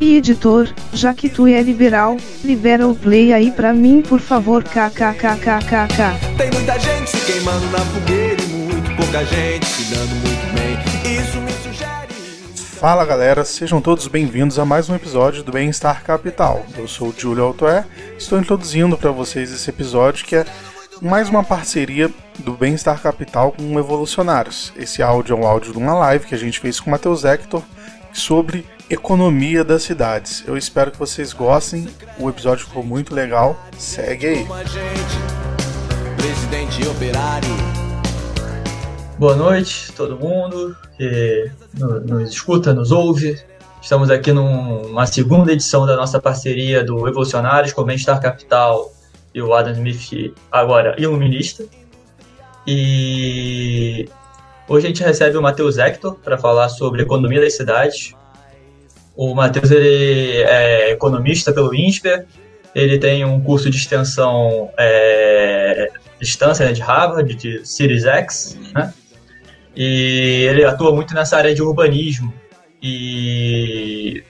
E editor, já que tu é liberal, libera o play aí pra mim por favor kkkkkk. Tem muita gente se queimando na fogueira e muito pouca gente se dando muito bem. Isso me sugere. Fala galera, sejam todos bem-vindos a mais um episódio do Bem-Estar Capital. Eu sou o Júlio Altoé, estou introduzindo para vocês esse episódio que é mais uma parceria do Bem-Estar Capital com Evolucionários. Esse áudio é um áudio de uma live que a gente fez com o Matheus Hector sobre economia das cidades. Eu espero que vocês gostem, o episódio ficou muito legal. Segue aí. Boa noite, todo mundo que no- nos escuta, nos ouve. Estamos aqui numa segunda edição da nossa parceria do Evolucionários com o Bem-Estar Capital e o Adam Smith, agora iluminista. E hoje a gente recebe o Matheus Hector para falar sobre economia das cidades. O Matheus ele é economista pelo INSPER, ele tem um curso de extensão é, distância né, de Harvard, de Series X, né? E ele atua muito nessa área de urbanismo. E,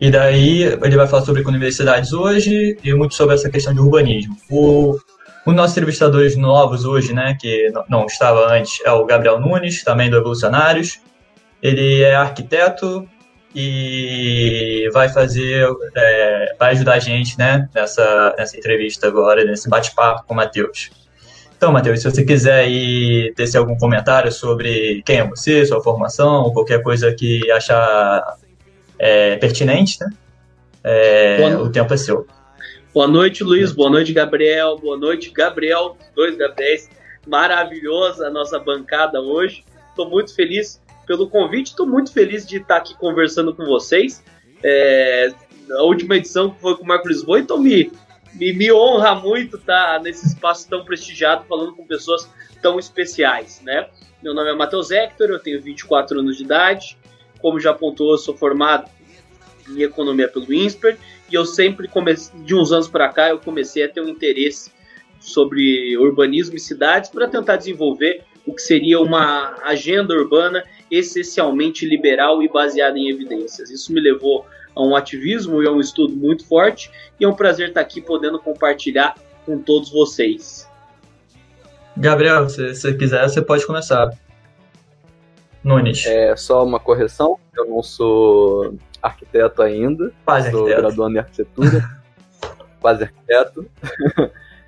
e daí ele vai falar sobre cidades hoje e muito sobre essa questão de urbanismo. O, dos nossos entrevistadores novos hoje, né, que não estava antes, é o Gabriel Nunes, também do Evolucionários. Ele é arquiteto e vai fazer, é, vai ajudar a gente, né, nessa, nessa entrevista agora, nesse bate-papo com o Matheus. Então, Matheus, se você quiser aí tecer algum comentário sobre quem é você, sua formação, ou qualquer coisa que achar é, pertinente, né? É, o tempo é seu. Boa noite, Luiz. Boa noite, Gabriel. Boa noite, Gabriel. Dois Gabriéis. Maravilhosa a nossa bancada hoje. Estou muito feliz pelo convite. Estou muito feliz de estar aqui conversando com vocês. É, a última edição foi com o Marco Lisboa, então me, me, me honra muito estar nesse espaço tão prestigiado, falando com pessoas tão especiais, né? Meu nome é Matheus Hector, eu tenho 24 anos de idade. Como já apontou, eu sou formado em economia pelo INSPER e eu sempre comecei, de uns anos para cá, eu comecei a ter um interesse sobre urbanismo e cidades para tentar desenvolver o que seria uma agenda urbana essencialmente liberal e baseada em evidências. Isso me levou a um ativismo e a um estudo muito forte e é um prazer estar aqui podendo compartilhar com todos vocês. Gabriel, se você quiser, você pode começar. Nunes, É só uma correção, eu não sou arquiteto ainda, quase sou arquiteto. graduando em arquitetura, quase arquiteto.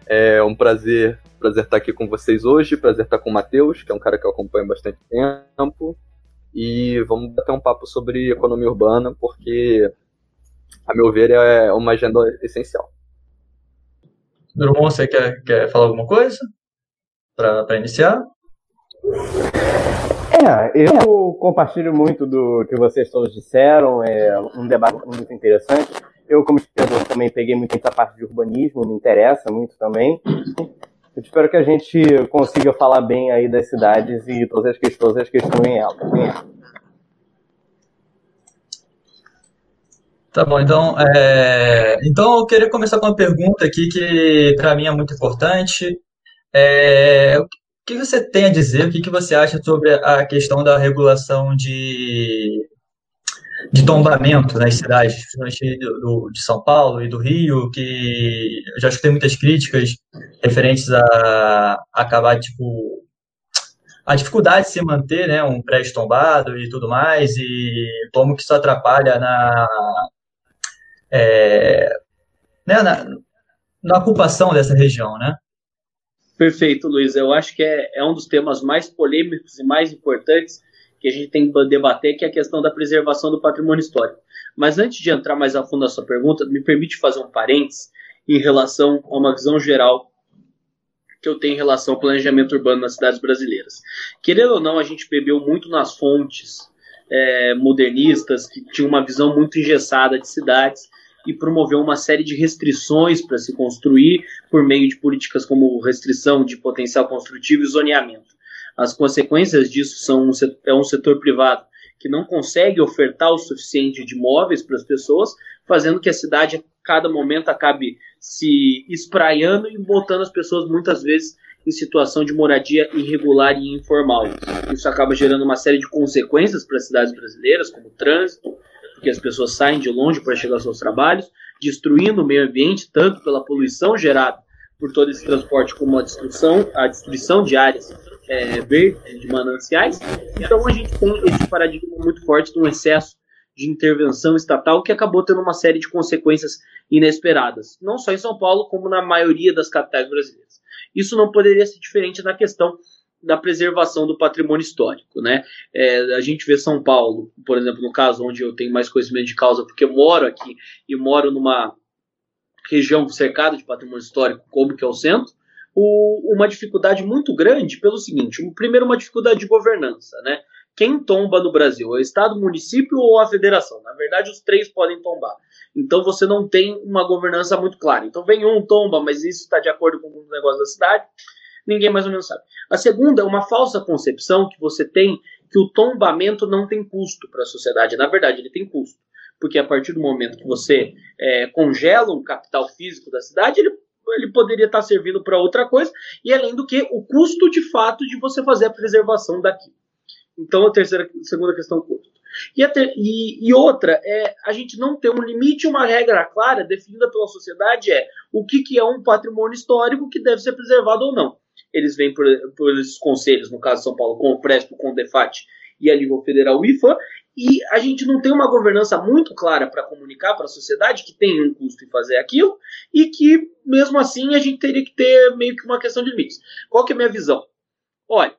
É um prazer, prazer estar aqui com vocês hoje, prazer estar com o Matheus, que é um cara que eu acompanho há bastante tempo. E vamos bater um papo sobre economia urbana, porque, a meu ver, é uma agenda essencial. Drummond, você quer, quer falar alguma coisa? Para iniciar? É, eu compartilho muito do que vocês todos disseram, é um debate muito interessante. Eu, como escritor, também peguei muito essa parte de urbanismo, me interessa muito também. Eu espero que a gente consiga falar bem aí das cidades e todas as questões, as questões em elas. em. Tá bom, então, é, então eu queria começar com uma pergunta aqui que para mim é muito importante. É, o que você tem a dizer, o que você acha sobre a questão da regulação de, de tombamento nas cidades, principalmente do, do- de São Paulo e do Rio, que eu já escutei muitas críticas referentes a acabar, tipo, a dificuldade de se manter, né, um prédio tombado e tudo mais, e como que isso atrapalha na, é, né, na, na ocupação dessa região, né? Perfeito, Luiz. Eu acho que é, é um dos temas mais polêmicos e mais importantes que a gente tem que debater, que é a questão da preservação do patrimônio histórico. Mas antes de entrar mais a fundo na sua pergunta, me permite fazer um parênteses em relação a uma visão geral que eu tenho em relação ao planejamento urbano nas cidades brasileiras. Querendo ou não, a gente bebeu muito nas fontes é, modernistas, que tinham uma visão muito engessada de cidades, e promoveu uma série de restrições para se construir por meio de políticas como restrição de potencial construtivo e zoneamento. As consequências disso são um setor, é um setor privado que não consegue ofertar o suficiente de imóveis para as pessoas, fazendo que a cidade a cada momento acabe se espraiando e botando as pessoas muitas vezes em situação de moradia irregular e informal. Isso acaba gerando uma série de consequências para as cidades brasileiras, como trânsito, porque as pessoas saem de longe para chegar aos seus trabalhos, destruindo o meio ambiente, tanto pela poluição gerada por todo esse transporte, como a destruição, a destruição de áreas é, verdes, de mananciais. Então a gente tem esse paradigma muito forte de um excesso de intervenção estatal que acabou tendo uma série de consequências inesperadas, não só em São Paulo, como na maioria das capitais brasileiras. Isso não poderia ser diferente na questão da preservação do patrimônio histórico, né? É, a gente vê São Paulo, por exemplo, no caso onde eu tenho mais conhecimento de causa, porque eu moro aqui e moro numa região cercada de patrimônio histórico, como que é o centro, o, uma dificuldade muito grande pelo seguinte: primeiro, uma dificuldade de governança, né? Quem tomba no Brasil? É o Estado, o município ou a federação? Na verdade, os três podem tombar. Então você não tem uma governança muito clara. Então vem um, tomba, mas isso está de acordo com o negócio da cidade. Ninguém mais ou menos sabe. A segunda é uma falsa concepção que você tem que o tombamento não tem custo para a sociedade. Na verdade, ele tem custo. Porque a partir do momento que você é, congela um capital físico da cidade, ele ele poderia estar servindo para outra coisa, e além do que o custo de fato de você fazer a preservação daqui. Então, a terceira, segunda questão, custo. E, ter, e, e, outra, é a gente não ter um limite, uma regra clara definida pela sociedade é o que, que é um patrimônio histórico que deve ser preservado ou não. Eles vêm por, por esses conselhos, no caso de São Paulo, com o Prespo, com o DEFAT e a nível federal IFA, e a gente não tem uma governança muito clara para comunicar para a sociedade que tem um custo em fazer aquilo e que, mesmo assim, a gente teria que ter meio que uma questão de limites. Qual que é a minha visão? Olha,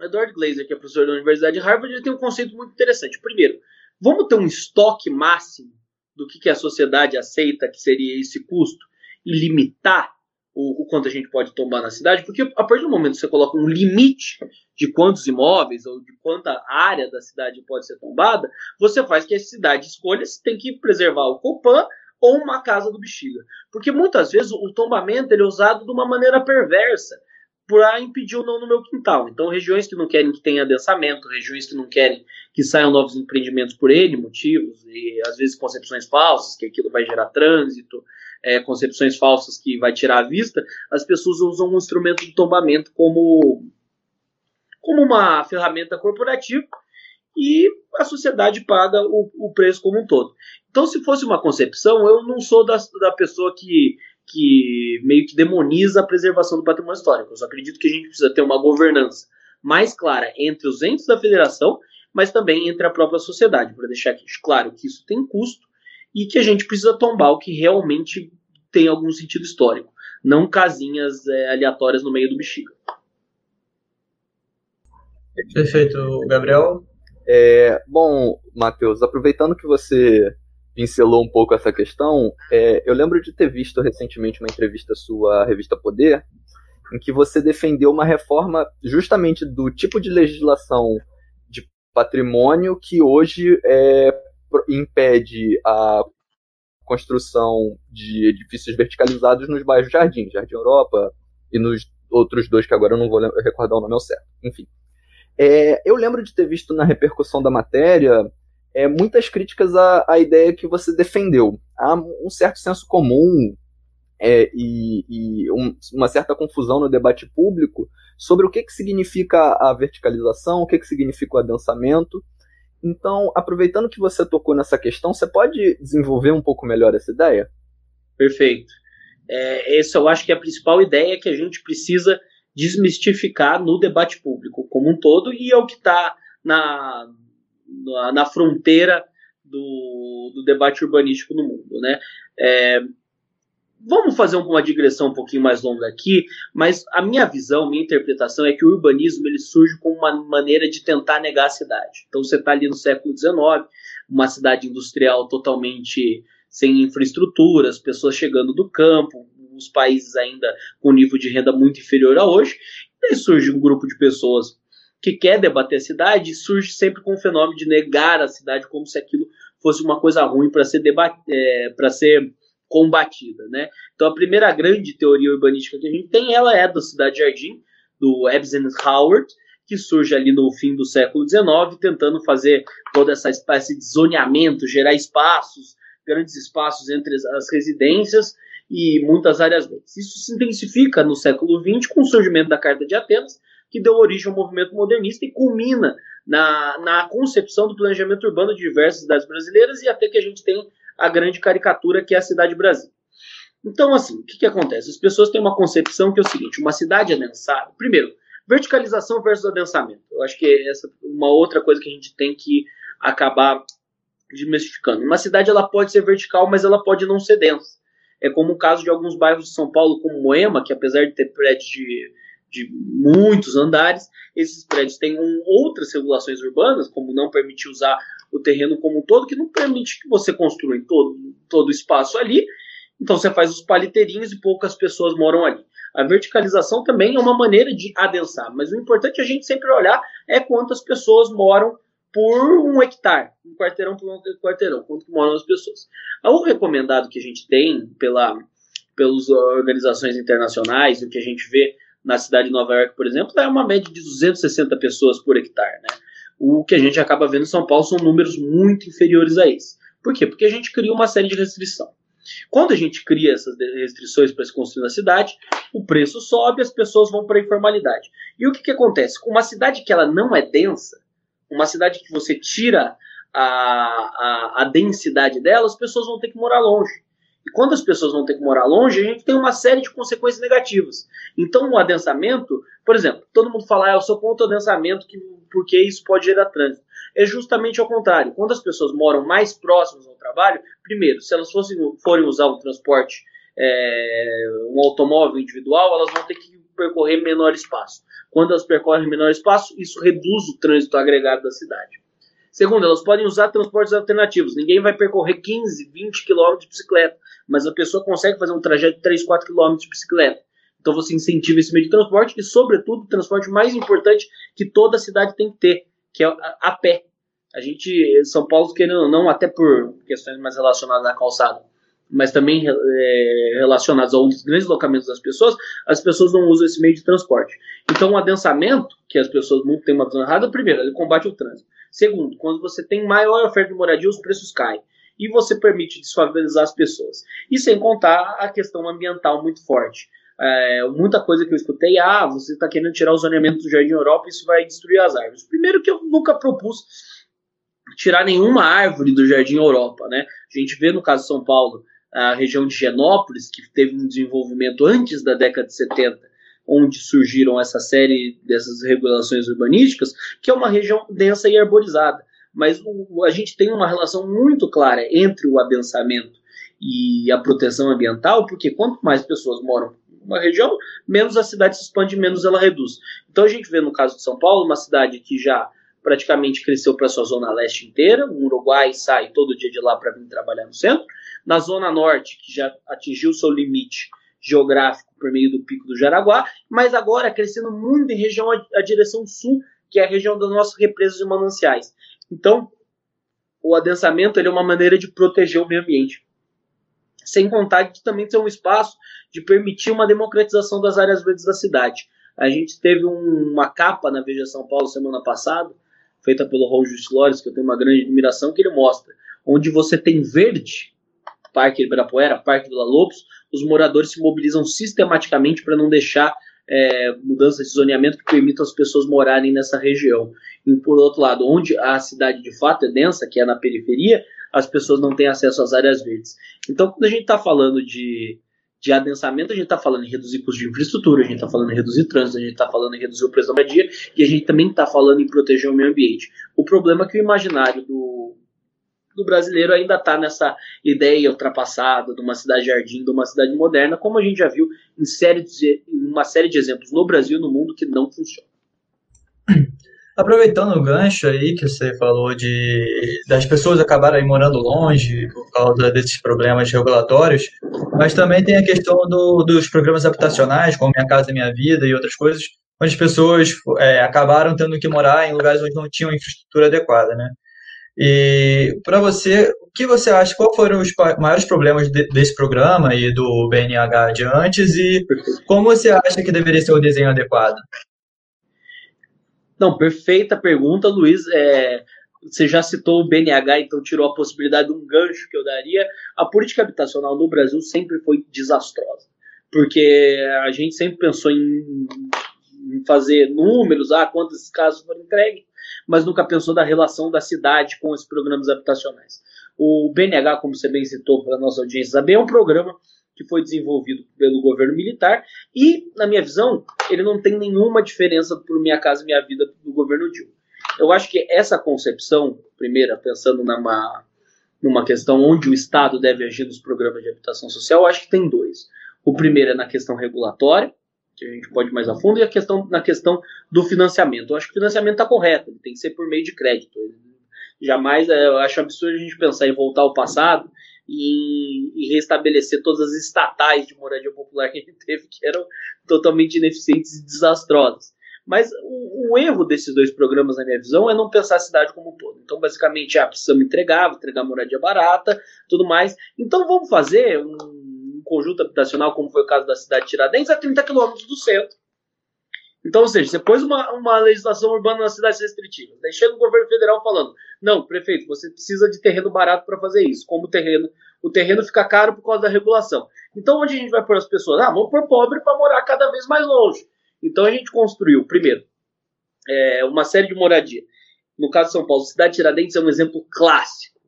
Edward Glaser, que é professor da Universidade de Harvard, ele tem um conceito muito interessante. Primeiro, vamos ter um estoque máximo do que, que a sociedade aceita que seria esse custo e limitar o, o, quanto a gente pode tomar na cidade, porque a partir do momento que você coloca um limite de quantos imóveis ou de quanta área da cidade pode ser tombada, você faz que a cidade escolha se tem que preservar o Copan ou uma casa do bexiga. Porque muitas vezes o tombamento ele é usado de uma maneira perversa para impedir ou não no meu quintal. Então, regiões que não querem que tenha adensamento, regiões que não querem que saiam novos empreendimentos por ele motivos, e às vezes concepções falsas, que aquilo vai gerar trânsito, é, concepções falsas que vai tirar a vista, as pessoas usam um instrumento de tombamento como, como uma ferramenta corporativa e a sociedade paga o, o preço como um todo. Então, se fosse uma concepção, eu não sou da, da pessoa que que meio que demoniza a preservação do patrimônio histórico. Eu só acredito que a gente precisa ter uma governança mais clara entre os entes da federação, mas também entre a própria sociedade, para deixar claro que isso tem custo e que a gente precisa tombar o que realmente tem algum sentido histórico, não casinhas é, aleatórias no meio do bexiga. Perfeito, Gabriel. É, bom, Matheus, aproveitando que você pincelou um pouco essa questão, é, eu lembro de ter visto recentemente uma entrevista sua à revista Poder, em que você defendeu uma reforma justamente do tipo de legislação de patrimônio que hoje é, impede a construção de edifícios verticalizados nos bairros Jardim, Jardim Europa e nos outros dois que agora eu não vou recordar o nome ao certo. Enfim. É, eu lembro de ter visto na repercussão da matéria é, muitas críticas à, à ideia que você defendeu. Há um certo senso comum é, e, e um, uma certa confusão no debate público sobre o que, que significa a verticalização, o que, que significa o adensamento. Então, aproveitando que você tocou nessa questão, você pode desenvolver um pouco melhor essa ideia? Perfeito. É, essa eu acho que é a principal ideia que a gente precisa desmistificar no debate público como um todo e é o que está na, na, na fronteira do, do, debate urbanístico no mundo. Né? É, vamos fazer uma digressão um pouquinho mais longa aqui, mas a minha visão, minha interpretação é que o urbanismo ele surge como uma maneira de tentar negar a cidade. Então você está ali no século XIX, uma cidade industrial totalmente sem infraestrutura, as pessoas chegando do campo, os países ainda com nível de renda muito inferior a hoje, e surge um grupo de pessoas que quer debater a cidade surge sempre com o fenômeno de negar a cidade como se aquilo fosse uma coisa ruim para ser, é, para ser combatida. Né? Então a primeira grande teoria urbanística que a gente tem, ela é da Cidade Jardim, do Eisenhower, que surge ali no fim do século XIX, tentando fazer toda essa espécie de zoneamento, gerar espaços, grandes espaços entre as residências e muitas áreas verdes. Isso se intensifica no século XX com o surgimento da Carta de Atenas, que deu origem ao movimento modernista e culmina na, na concepção do planejamento urbano de diversas cidades brasileiras e até que a gente tem a grande caricatura que é a Cidade Brasil. Então, assim, o que, que acontece? As pessoas têm uma concepção que é o seguinte: uma cidade adensada. Primeiro, verticalização versus adensamento. Eu acho que essa é uma outra coisa que a gente tem que acabar desmistificando. Uma cidade ela pode ser vertical, mas ela pode não ser densa. É como o caso de alguns bairros de São Paulo, como Moema, que apesar de ter prédios de, de muitos andares, esses prédios têm um, outras regulações urbanas, como não permitir usar o terreno como um todo, que não permite que você construa em todo, todo o espaço ali. Então você faz os paliteirinhos e poucas pessoas moram ali. A verticalização também é uma maneira de adensar, mas o importante é a gente sempre olhar é quantas pessoas moram por um hectare, um quarteirão por um quarteirão, quanto moram as pessoas. O recomendado que a gente tem pela, pelas organizações internacionais, o que a gente vê na cidade de Nova York, por exemplo, é uma média de 260 pessoas por hectare. Né? O que a gente acaba vendo em São Paulo são números muito inferiores a esse. Por quê? Porque a gente cria uma série de restrições. Quando a gente cria essas restrições para se construir na cidade, o preço sobe, as pessoas vão para a informalidade. E o que, que acontece? Com uma cidade que ela não é densa, uma cidade que você tira a, a, a densidade dela, as pessoas vão ter que morar longe. E quando as pessoas vão ter que morar longe, a gente tem uma série de consequências negativas. Então, o adensamento, por exemplo, todo mundo fala, ah, eu sou contra o adensamento que, porque isso pode gerar trânsito. É justamente ao contrário. Quando as pessoas moram mais próximas ao trabalho, primeiro, se elas fossem, forem usar um transporte, é, um automóvel individual, elas vão ter que percorrer menor espaço. Quando elas percorrem menor espaço, isso reduz o trânsito agregado da cidade. Segundo, elas podem usar transportes alternativos. Ninguém vai percorrer 15, 20 quilômetros de bicicleta, mas a pessoa consegue fazer um trajeto de 3, 4 quilômetros de bicicleta. Então você incentiva esse meio de transporte e, sobretudo, o transporte mais importante que toda cidade tem que ter, que é a, pé. A gente, São Paulo, querendo ou não, até por questões mais relacionadas à calçada, mas também é, relacionados aos grandes locamentos das pessoas, as pessoas não usam esse meio de transporte. Então, o adensamento, que as pessoas muito têm uma visão errada, primeiro, ele combate o trânsito. Segundo, quando você tem maior oferta de moradia, os preços caem. E você permite desfavorizar as pessoas. E sem contar a questão ambiental muito forte. É, muita coisa que eu escutei, ah, você está querendo tirar o zoneamento do Jardim Europa, isso vai destruir as árvores. Primeiro que eu nunca propus tirar nenhuma árvore do Jardim Europa, né? A gente vê no caso de São Paulo, a região de Genópolis, que teve um desenvolvimento antes da década de 70, onde surgiram essa série dessas regulações urbanísticas, que é uma região densa e arborizada. Mas o, a gente tem uma relação muito clara entre o adensamento e a proteção ambiental, porque quanto mais pessoas moram numa região, menos a cidade se expande, menos ela reduz. Então a gente vê no caso de São Paulo, uma cidade que já praticamente cresceu para sua zona leste inteira, o Uruguai sai todo dia de lá para vir trabalhar no centro. Na zona norte, que já atingiu seu limite geográfico por meio do Pico do Jaraguá, mas agora crescendo muito em região a, direção sul, que é a região das nossas represas e mananciais. Então, o adensamento é uma maneira de proteger o meio ambiente. Sem contar de também ter um espaço de permitir uma democratização das áreas verdes da cidade. A gente teve um, uma capa na Veja São Paulo semana passada, feita pelo Roger Flores, que eu tenho uma grande admiração, que ele mostra onde você tem verde, Parque Ibirapuera, Parque Vila Lobos, os moradores se mobilizam sistematicamente para não deixar é, mudanças de zoneamento que permitam as pessoas morarem nessa região. E por outro lado, onde a cidade de fato é densa, que é na periferia, as pessoas não têm acesso às áreas verdes. Então, quando a gente está falando de, de adensamento, a gente está falando em reduzir custos de infraestrutura, a gente está falando em reduzir trânsito, a gente está falando em reduzir o preço da moradia e a gente também está falando em proteger o meio ambiente. O problema é que o imaginário do, do brasileiro ainda está nessa ideia ultrapassada de uma cidade jardim, de uma cidade moderna, como a gente já viu em, série de, em uma série de exemplos no Brasil e no mundo que não funciona. Aproveitando o gancho aí que você falou de das pessoas acabarem morando longe por causa desses problemas regulatórios, mas também tem a questão do, dos programas habitacionais, como Minha Casa Minha Vida e outras coisas, onde as pessoas é, acabaram tendo que morar em lugares onde não tinham infraestrutura adequada, né? E para você, o que você acha? Qual foram os maiores problemas de, desse programa e do BNH de antes e como você acha que deveria ser o desenho adequado? Não, perfeita pergunta, Luiz. É, você já citou o BNH, então tirou a possibilidade de um gancho que eu daria. A política habitacional no Brasil sempre foi desastrosa, porque a gente sempre pensou em, em fazer números, ah, quantos casos foram entregues, mas nunca pensou da relação da cidade com os programas habitacionais. O BNH, como você bem citou para a nossa audiência saber, é um programa que foi desenvolvido pelo governo militar e, na minha visão, ele não tem nenhuma diferença por Minha Casa Minha Vida do governo Dilma. Eu acho que essa concepção, primeira, pensando numa, numa questão onde o Estado deve agir nos programas de habitação social, eu acho que tem dois. O primeiro é na questão regulatória, que a gente pode ir mais a fundo, e a questão na questão do financiamento. Eu acho que o financiamento está correto, ele tem que ser por meio de crédito. Jamais, é, eu acho absurdo a gente pensar em voltar ao passado e, e restabelecer todas as estatais de moradia popular que a gente teve, que eram totalmente ineficientes e desastrosas. Mas o, o, erro desses dois programas, na minha visão, é não pensar a cidade como um todo. Então, basicamente, ah, precisamos entregar, entregar moradia barata, tudo mais. Então, vamos fazer um conjunto habitacional, como foi o caso da cidade de Tiradentes, a 30 quilômetros do centro. Então, ou seja, você pôs uma, uma legislação urbana nas cidades restritivas. Daí chega o governo federal falando: não, prefeito, você precisa de terreno barato para fazer isso. Como o terreno, o terreno fica caro por causa da regulação. Então, onde a gente vai pôr as pessoas? Ah, vamos pôr pobre para morar cada vez mais longe. Então, a gente construiu, primeiro, é, uma série de moradia. No caso de São Paulo, a cidade de Tiradentes é um exemplo clássico.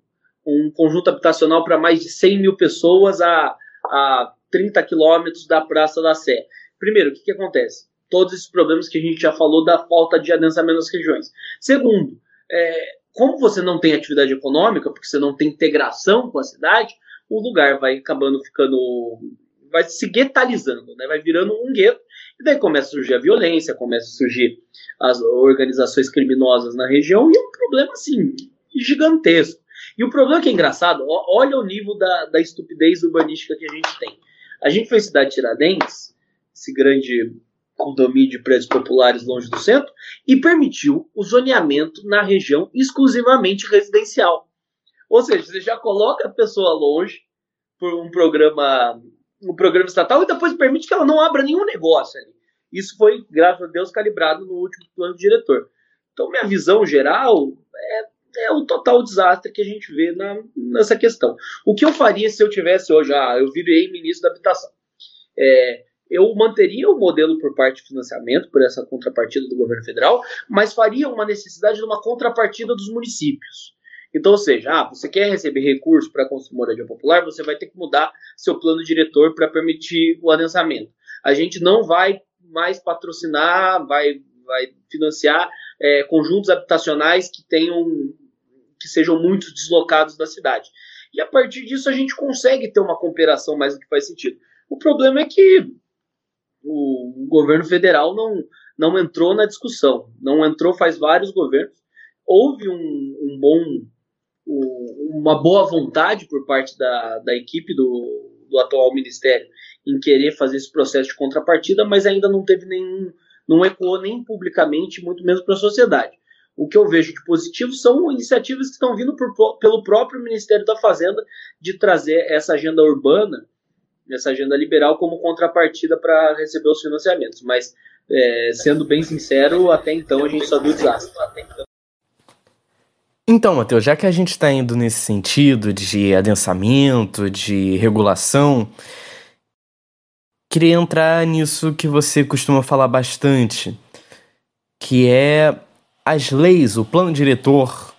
Um conjunto habitacional para mais de 100 mil pessoas a a 30 quilômetros da Praça da Sé. Primeiro, o que, que acontece? Todos esses problemas que a gente já falou da falta de adensamento nas regiões. Segundo, é, como você não tem atividade econômica, porque você não tem integração com a cidade, o lugar vai acabando ficando. vai se guetalizando, né? vai virando um gueto, e daí começa a surgir a violência, começa a surgir as organizações criminosas na região, e é um problema assim, gigantesco. E o problema que é engraçado, olha o nível da, da estupidez urbanística que a gente tem. A gente fez Cidade Tiradentes, esse grande condomínio de prédios populares longe do centro, e permitiu o zoneamento na região exclusivamente residencial. Ou seja, você já coloca a pessoa longe por um programa, um programa estatal e depois permite que ela não abra nenhum negócio ali. Isso foi, graças a Deus, calibrado no último plano diretor. Então, minha visão geral é é o total desastre que a gente vê na, nessa questão. O que eu faria se eu tivesse hoje, ah, eu virei ministro da habitação? É, eu manteria o modelo por parte de financiamento, por essa contrapartida do governo federal, mas faria uma necessidade de uma contrapartida dos municípios. Então, ou seja, ah, você quer receber recursos para construir moradia popular, você vai ter que mudar seu plano diretor para permitir o adensamento. A gente não vai mais patrocinar, vai, vai financiar é, conjuntos habitacionais que tenham que sejam muito deslocados da cidade. E a partir disso a gente consegue ter uma cooperação mais do que faz sentido. O problema é que o, governo federal não, não entrou na discussão, não entrou faz vários governos. Houve um, um bom, um, uma boa vontade por parte da, da equipe do, do atual ministério em querer fazer esse processo de contrapartida, mas ainda não teve nenhum, não ecoou nem publicamente, muito menos para a sociedade o que eu vejo de positivo são iniciativas que estão vindo por, pelo próprio Ministério da Fazenda de trazer essa agenda urbana, essa agenda liberal, como contrapartida para receber os financiamentos. Mas, é, sendo bem sincero, até então a gente só viu desastre. Então, Matheus, já que a gente está indo nesse sentido de adensamento, de regulação, queria entrar nisso que você costuma falar bastante, que é as leis, o plano diretor,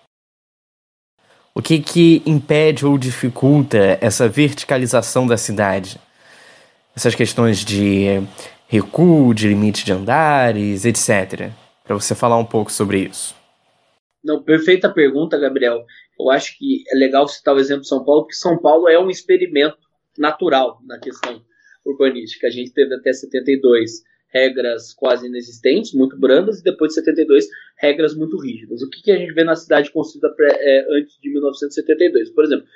o que que impede ou dificulta essa verticalização da cidade? Essas questões de recuo, de limite de andares, etc. Para você falar um pouco sobre isso. Não, perfeita pergunta, Gabriel. Eu acho que é legal citar o exemplo de São Paulo, porque São Paulo é um experimento natural na questão urbanística. A gente teve até 72 regras quase inexistentes, muito brandas, e depois de 72, regras muito rígidas. O que, que a gente vê na cidade construída é, antes de 1972? Por exemplo,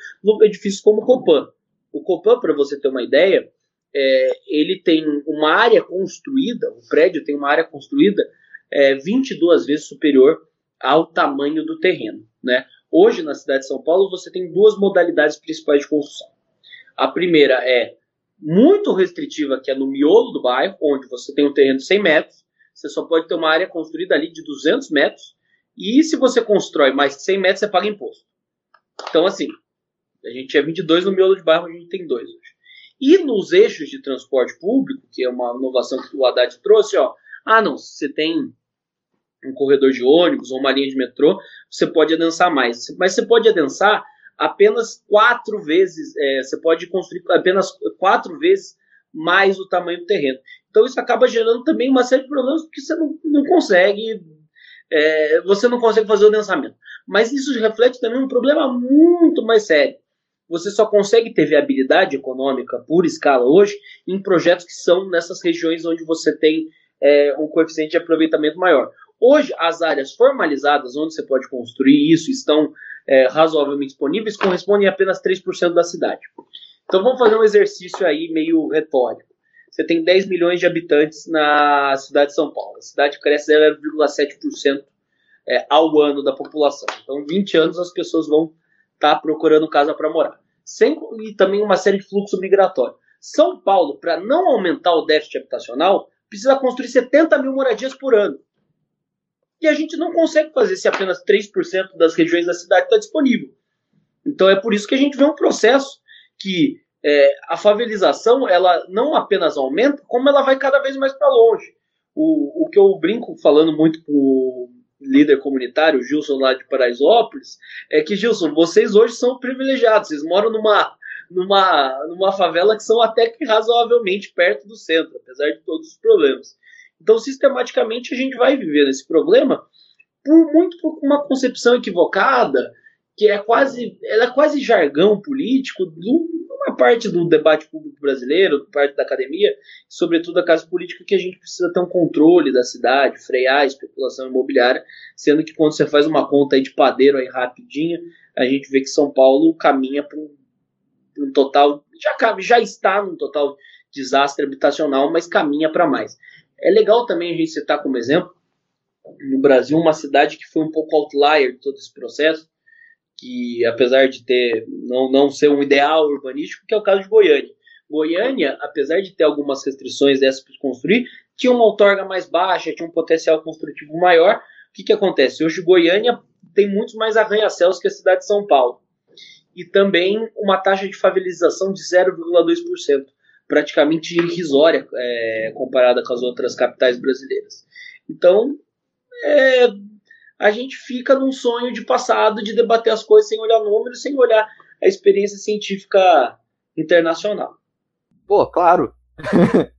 edifícios como o Copan. O Copan, para você ter uma ideia, é, ele tem uma área construída, o prédio tem uma área construída é, 22 vezes superior ao tamanho do terreno. Né? Hoje, na cidade de São Paulo, você tem duas modalidades principais de construção. A primeira é muito restritiva, que é no miolo do bairro, onde você tem um terreno de 100 metros, você só pode ter uma área construída ali de 200 metros, e se você constrói mais de 100 metros, você paga imposto. Então, assim, a gente tinha 22 no miolo de bairro, a gente tem dois hoje. E nos eixos de transporte público, que é uma inovação que o Haddad trouxe, ó, ah, não, você tem um corredor de ônibus ou uma linha de metrô, você pode adensar mais. Mas você pode adensar apenas quatro vezes, é, você pode construir apenas quatro vezes mais o tamanho do terreno. Então isso acaba gerando também uma série de problemas porque você não, não consegue, é, você não consegue fazer o adensamento. Mas isso reflete também um problema muito mais sério. Você só consegue ter viabilidade econômica por escala hoje em projetos que são nessas regiões onde você tem é, um coeficiente de aproveitamento maior. Hoje, as áreas formalizadas onde você pode construir isso estão é, razoavelmente disponíveis, correspondem a apenas 3% da cidade. Então vamos fazer um exercício aí meio retórico. Você tem 10 milhões de habitantes na cidade de São Paulo. A cidade cresce 0,7% é, ao ano da população. Então, em 20 anos, as pessoas vão estar tá procurando casa para morar. Sem, e também uma série de fluxo migratório. São Paulo, para não aumentar o déficit habitacional, precisa construir 70 mil moradias por ano. E a gente não consegue fazer se apenas 3% das regiões da cidade está disponível. Então é por isso que a gente vê um processo que é, a favelização ela não apenas aumenta, como ela vai cada vez mais para longe. O, o que eu brinco falando muito com o líder comunitário, Gilson lá de Paraisópolis, é que, Gilson, vocês hoje são privilegiados, vocês moram numa, numa, numa favela que são até que razoavelmente perto do centro, apesar de todos os problemas. Então, sistematicamente, a gente vai viver esse problema por muito por uma concepção equivocada, que é quase, ela é quase jargão político de uma parte do debate público brasileiro, parte da academia, sobretudo a casa política, que a gente precisa ter um controle da cidade, frear a especulação imobiliária, sendo que quando você faz uma conta de padeiro aí rapidinha, a gente vê que São Paulo caminha para um, um, total, já, já está num total desastre habitacional, mas caminha para mais. É legal também a gente citar como exemplo, no Brasil, uma cidade que foi um pouco outlier de todo esse processo, que apesar de ter não, não ser um ideal urbanístico, que é o caso de Goiânia. Goiânia, apesar de ter algumas restrições dessas para construir, tinha uma outorga mais baixa, tinha um potencial construtivo maior. O que, que acontece? Hoje Goiânia tem muitos mais arranha-céus que a cidade de São Paulo. E também uma taxa de favelização de 0,2% praticamente irrisória é, comparada com as outras capitais brasileiras. Então, é, a gente fica num sonho de passado de debater as coisas sem olhar números, sem olhar a experiência científica internacional. Pô, claro.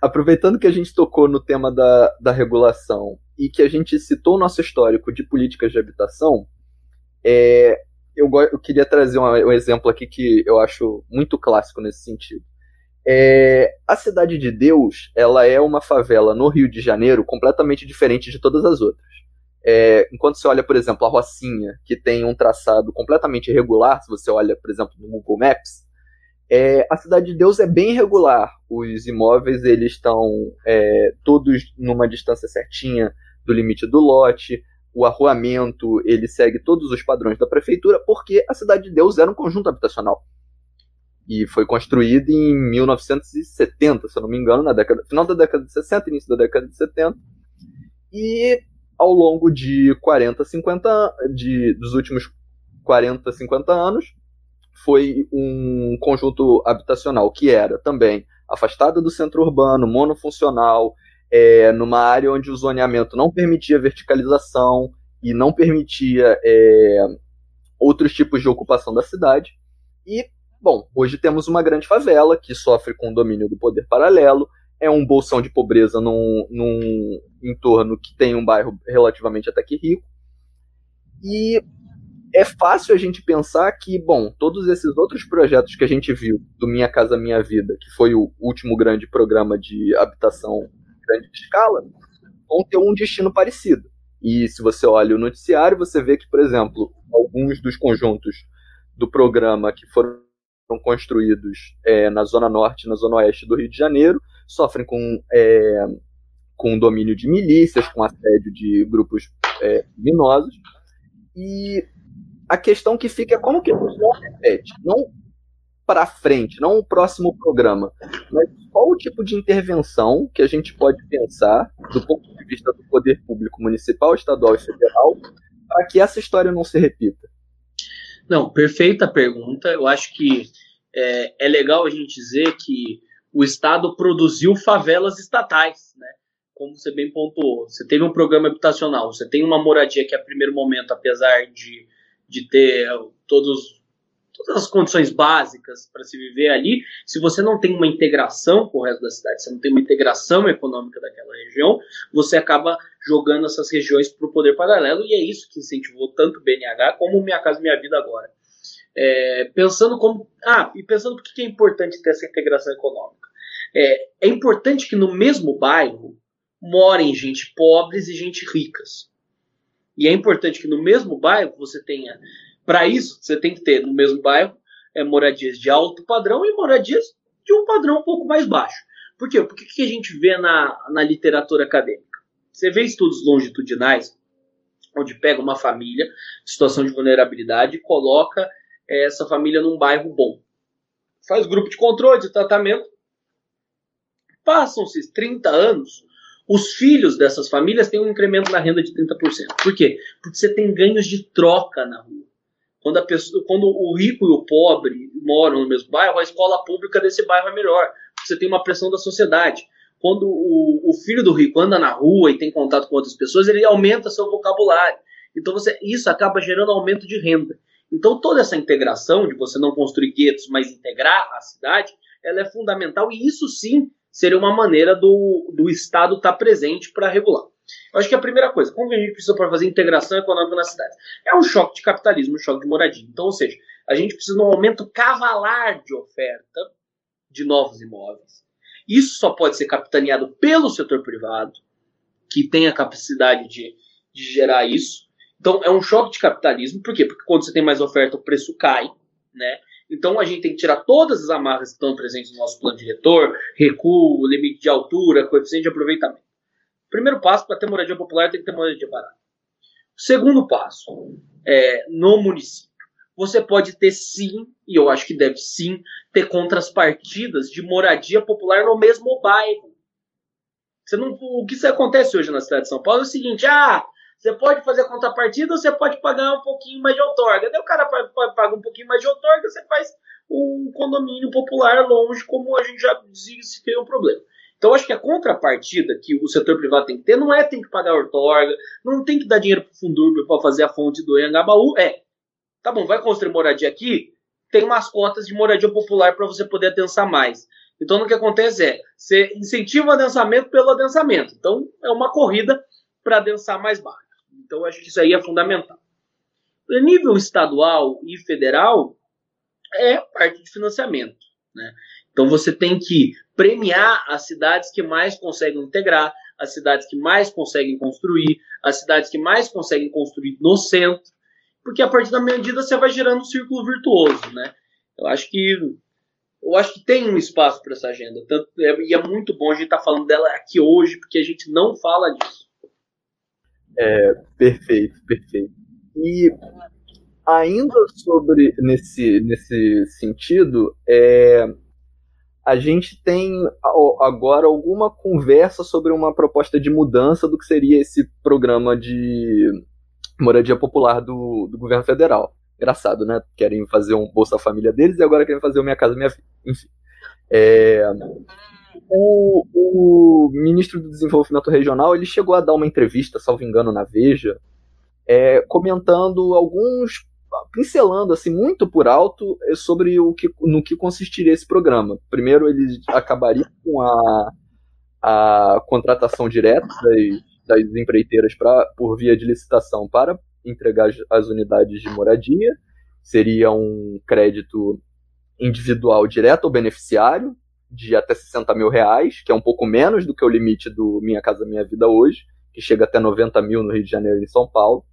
Aproveitando que a gente tocou no tema da, da regulação e que a gente citou o nosso histórico de políticas de habitação, é, eu, eu, queria trazer um, um exemplo aqui que eu acho muito clássico nesse sentido. É, a Cidade de Deus, ela é uma favela no Rio de Janeiro completamente diferente de todas as outras. É, enquanto você olha, por exemplo, a Rocinha, que tem um traçado completamente irregular, se você olha, por exemplo, no Google Maps, é, a Cidade de Deus é bem irregular. Os imóveis eles estão é, todos numa distância certinha do limite do lote. O arruamento ele segue todos os padrões da prefeitura, porque a Cidade de Deus era um conjunto habitacional e foi construído em 1970, se eu não me engano, na década, final da década de 60, início da década de 70. E ao longo de 40, 50, de, dos últimos 40, 50 anos, foi um conjunto habitacional que era também afastado do centro urbano, monofuncional, é, numa área onde o zoneamento não permitia verticalização e não permitia é, outros tipos de ocupação da cidade. E Bom, hoje temos uma grande favela que sofre com o domínio do poder paralelo, é um bolsão de pobreza num, num entorno que tem um bairro relativamente até que rico. E é fácil a gente pensar que, bom, todos esses outros projetos que a gente viu do Minha Casa Minha Vida, que foi o último grande programa de habitação grande escala, vão ter um destino parecido. E se você olha o noticiário, você vê que, por exemplo, alguns dos conjuntos do programa que foram foram construídos é, na zona norte e na zona oeste do Rio de Janeiro, sofrem com, é, com domínio de milícias, com assédio de grupos é, criminosos, e a questão que fica é como que gente não repete, não para frente, não o próximo programa, mas qual o tipo de intervenção que a gente pode pensar do ponto de vista do poder público municipal, estadual e federal para que essa história não se repita? Não, perfeita pergunta. Eu acho que é, é legal a gente dizer que o Estado produziu favelas estatais, né? Como você bem pontuou, você teve um programa habitacional, você tem uma moradia que, a primeiro momento, apesar de, de ter todos, todas as condições básicas para se viver ali, se você não tem uma integração com o resto da cidade, você não tem uma integração econômica daquela região, você acaba jogando essas regiões para o poder paralelo, e é isso que incentivou tanto o BNH como Minha Casa Minha Vida agora. É, pensando como. Ah, e pensando por que é importante ter essa integração econômica. É, é importante que no mesmo bairro morem gente pobres e gente ricas. E é importante que no mesmo bairro você tenha. Para isso, você tem que ter no mesmo bairro é, moradias de alto padrão e moradias de um padrão um pouco mais baixo. Por quê? Porque que a gente vê na, na literatura acadêmica? Você vê estudos longitudinais onde pega uma família, situação de vulnerabilidade, e coloca essa família num bairro bom. Faz grupo de controle, de tratamento. Passam-se 30 anos, os filhos dessas famílias têm um incremento na renda de 30%. Por quê? Porque você tem ganhos de troca na rua. Quando, pessoa, quando o rico e o pobre moram no mesmo bairro, a escola pública desse bairro é melhor. Você tem uma pressão da sociedade. Quando o, o filho do rico anda na rua e tem contato com outras pessoas, ele aumenta seu vocabulário. Então você, isso acaba gerando aumento de renda. Então toda essa integração de você não construir guetos, mas integrar a cidade, ela é fundamental e isso sim seria uma maneira do, do Estado estar tá presente para regular. Eu acho que a primeira coisa, como a gente precisa para fazer integração econômica nas cidades? É um choque de capitalismo, um choque de moradia. Então, ou seja, a gente precisa de um aumento cavalar de oferta de novos imóveis. Isso só pode ser capitaneado pelo setor privado, que tem a capacidade de, de gerar isso. Então é um choque de capitalismo, por quê? Porque quando você tem mais oferta, o preço cai, né? Então a gente tem que tirar todas as amarras que estão presentes no nosso plano diretor, recuo, limite de altura, coeficiente de aproveitamento. Primeiro passo para ter moradia popular tem que ter moradia barata. Segundo passo, é, no município, você pode ter sim, e eu acho que deve sim, ter contrapartidas de moradia popular no mesmo bairro. Você não, o que acontece hoje na cidade de São Paulo é o seguinte: ah, você pode fazer contrapartida ou você pode pagar um pouquinho mais de outorga. Daí o cara paga um pouquinho mais de outorga, você faz um condomínio popular longe, como a gente já dizia se tem um problema. Então, acho que a contrapartida que o setor privado tem que ter não é tem que pagar outorga, não tem que dar dinheiro para o Fundurb para fazer a fonte do Engabaú. É, tá bom, vai construir moradia aqui, tem umas cotas de moradia popular para você poder adensar mais. Então, o que acontece é, você incentiva o adensamento pelo adensamento. Então, é uma corrida para adensar mais baixo. Então, acho que isso aí é fundamental. No nível estadual e federal, é parte de financiamento. Né? Então, você tem que premiar as cidades que mais conseguem integrar, as cidades que mais conseguem construir, as cidades que mais conseguem construir no centro, porque a partir da medida você vai gerando um círculo virtuoso. Né? Eu acho que eu acho que tem um espaço para essa agenda. Tanto, é, e é muito bom a gente estar tá falando dela aqui hoje, porque a gente não fala disso. É, perfeito, perfeito. E ainda sobre nesse, nesse sentido, é, a gente tem agora alguma conversa sobre uma proposta de mudança do que seria esse programa de moradia popular do, do governo federal. Engraçado, né? Querem fazer um Bolsa Família deles e agora querem fazer o Minha Casa Minha Vida. Enfim. É, o, o, ministro do Desenvolvimento Regional ele chegou a dar uma entrevista, salvo engano, na Veja, é, comentando alguns, pincelando assim muito por alto é, sobre o que, no que consistiria esse programa. Primeiro, ele acabaria com a, a contratação direta das, das empreiteiras pra, por via de licitação para entregar as unidades de moradia. Seria um crédito individual direto ao beneficiário, de até 60 mil reais, que é um pouco menos do que o limite do Minha Casa Minha Vida hoje, que chega até 90 mil no Rio de Janeiro e em São Paulo.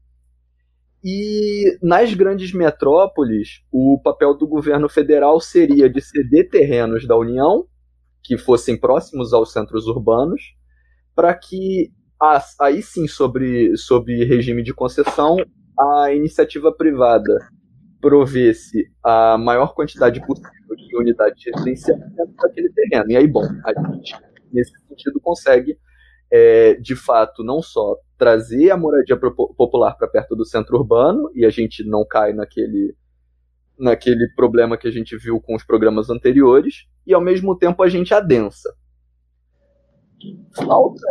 E nas grandes metrópoles, o papel do governo federal seria de ceder terrenos da União, que fossem próximos aos centros urbanos, para que aí sim, sobre, sobre regime de concessão, a iniciativa privada provesse a maior quantidade possível de unidades residenciais dentro daquele terreno. E aí, bom, a gente, nesse sentido, consegue, é, de fato, não só trazer a moradia popular para perto do centro urbano, e a gente não cai naquele, naquele problema que a gente viu com os programas anteriores, e ao mesmo tempo a gente adensa. Falta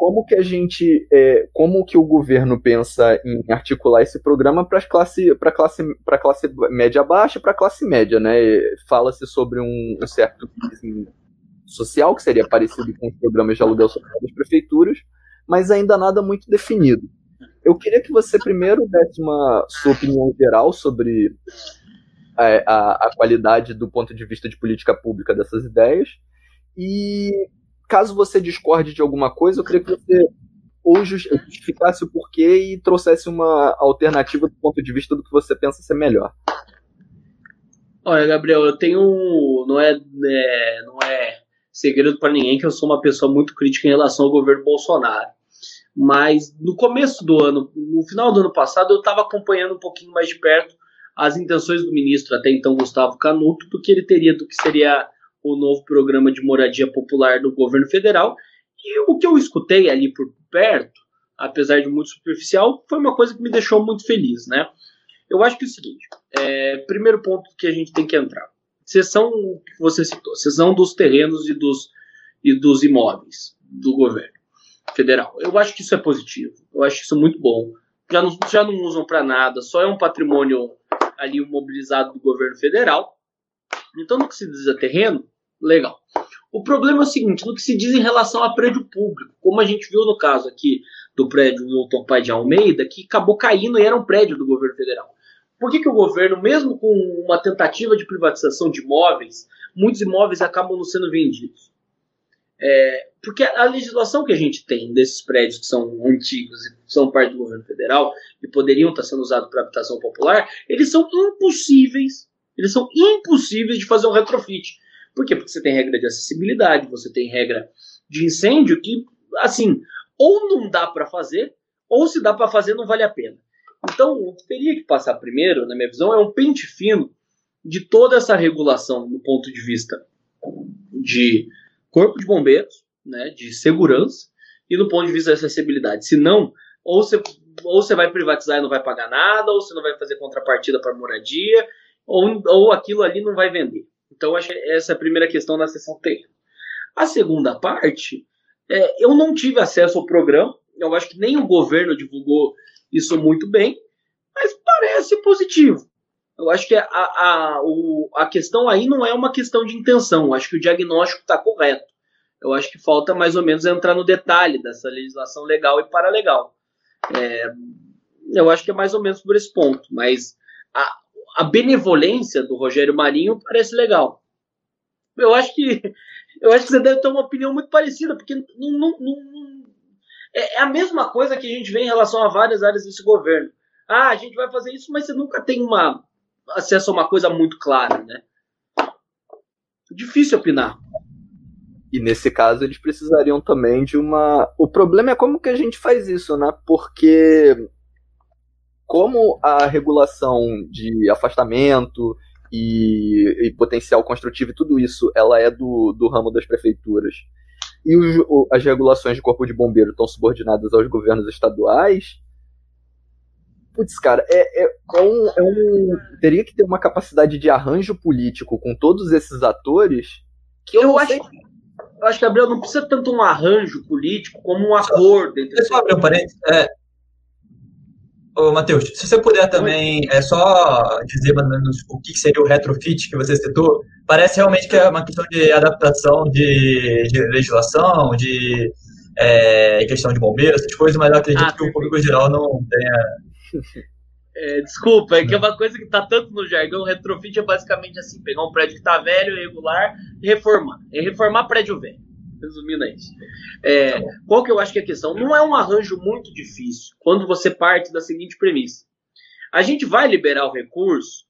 como que a gente, é, como que o governo pensa em articular esse programa para classe, para classe, para classe média baixa, para classe média, né? Fala-se sobre um, um certo social que seria parecido com os programas de aluguel social das prefeituras, mas ainda nada muito definido. Eu queria que você primeiro desse uma sua opinião geral sobre a, a, a qualidade do ponto de vista de política pública dessas ideias e caso você discorde de alguma coisa, eu queria que você ou justificasse o porquê e trouxesse uma alternativa do ponto de vista do que você pensa ser melhor. Olha, Gabriel, eu tenho. Não é, é não é segredo para ninguém que eu sou uma pessoa muito crítica em relação ao governo Bolsonaro. Mas no começo do ano, no final do ano passado, eu estava acompanhando um pouquinho mais de perto as intenções do ministro, até então Gustavo Canuto, do que ele teria, do que seria o novo programa de moradia popular do governo federal. E o que eu escutei ali por perto, apesar de muito superficial, foi uma coisa que me deixou muito feliz, né? Eu acho que é o seguinte, é, primeiro ponto que a gente tem que entrar, sessão que você citou, sessão dos terrenos e dos, e dos imóveis do governo federal. Eu acho que isso é positivo, eu acho isso muito bom. Já não, já não usam para nada, só é um patrimônio ali mobilizado do governo federal. Então, no que se diz a terreno, legal. O problema é o seguinte, no que se diz em relação a prédio público, como a gente viu no caso aqui do prédio Milton Pai de Almeida, que acabou caindo e era um prédio do governo federal. Por que, que o governo, mesmo com uma tentativa de privatização de imóveis, muitos imóveis acabam não sendo vendidos? É, porque a legislação que a gente tem desses prédios que são antigos e são parte do governo federal e poderiam estar sendo usados para habitação popular, eles são impossíveis eles são impossíveis de fazer um retrofit. Por quê? Porque você tem regra de acessibilidade, você tem regra de incêndio que, assim, ou não dá para fazer, ou se dá para fazer não vale a pena. Então, o que teria que passar primeiro, na minha visão, é um pente fino de toda essa regulação do ponto de vista de corpo de bombeiros, né, de segurança e do ponto de vista de acessibilidade. Se não, ou você, ou você vai privatizar e não vai pagar nada, ou você não vai fazer contrapartida para moradia, ou, ou aquilo ali não vai vender. Então, acho que essa é a primeira questão da sessão T. A segunda parte, é, eu não tive acesso ao programa, eu acho que nem o governo divulgou isso muito bem, mas parece positivo. Eu acho que a, a, o, a questão aí não é uma questão de intenção, eu acho que o diagnóstico está correto. Eu acho que falta mais ou menos entrar no detalhe dessa legislação legal e paralegal. É, eu acho que é mais ou menos por esse ponto, mas a, a benevolência do Rogério Marinho parece legal. Eu acho que eu acho que você deve ter uma opinião muito parecida, porque não, não, não, é, é a mesma coisa que a gente vê em relação a várias áreas desse governo. Ah, a gente vai fazer isso, mas você nunca tem uma acesso a uma coisa muito clara, né? Difícil opinar. E nesse caso eles precisariam também de uma. O problema é como que a gente faz isso, né? Porque como a regulação de afastamento e, e, potencial construtivo e tudo isso, ela é do, do ramo das prefeituras, e os, o, as regulações de corpo de bombeiro estão subordinadas aos governos estaduais, putz, cara, é, é, é, um, é um. Teria que ter uma capacidade de arranjo político com todos esses atores que eu, eu acho. Sei... Eu acho que, Gabriel, não precisa tanto um arranjo político como um acordo entre. Só abrir um parênteses. É, Ô, Matheus, se você puder também é só dizer mais ou menos o que seria o retrofit que você citou, parece realmente que é uma questão de adaptação de, de legislação, de é, questão de bombeiros, essas coisas, mas eu acredito ah, que o público geral não tenha. É, desculpa, é que é uma coisa que tá tanto no jargão, retrofit é basicamente assim, pegar um prédio que tá velho, irregular, e reformar. É reformar prédio velho resumindo é isso. É, qual que eu acho que é a questão? Não é um arranjo muito difícil quando você parte da seguinte premissa. A gente vai liberar o recurso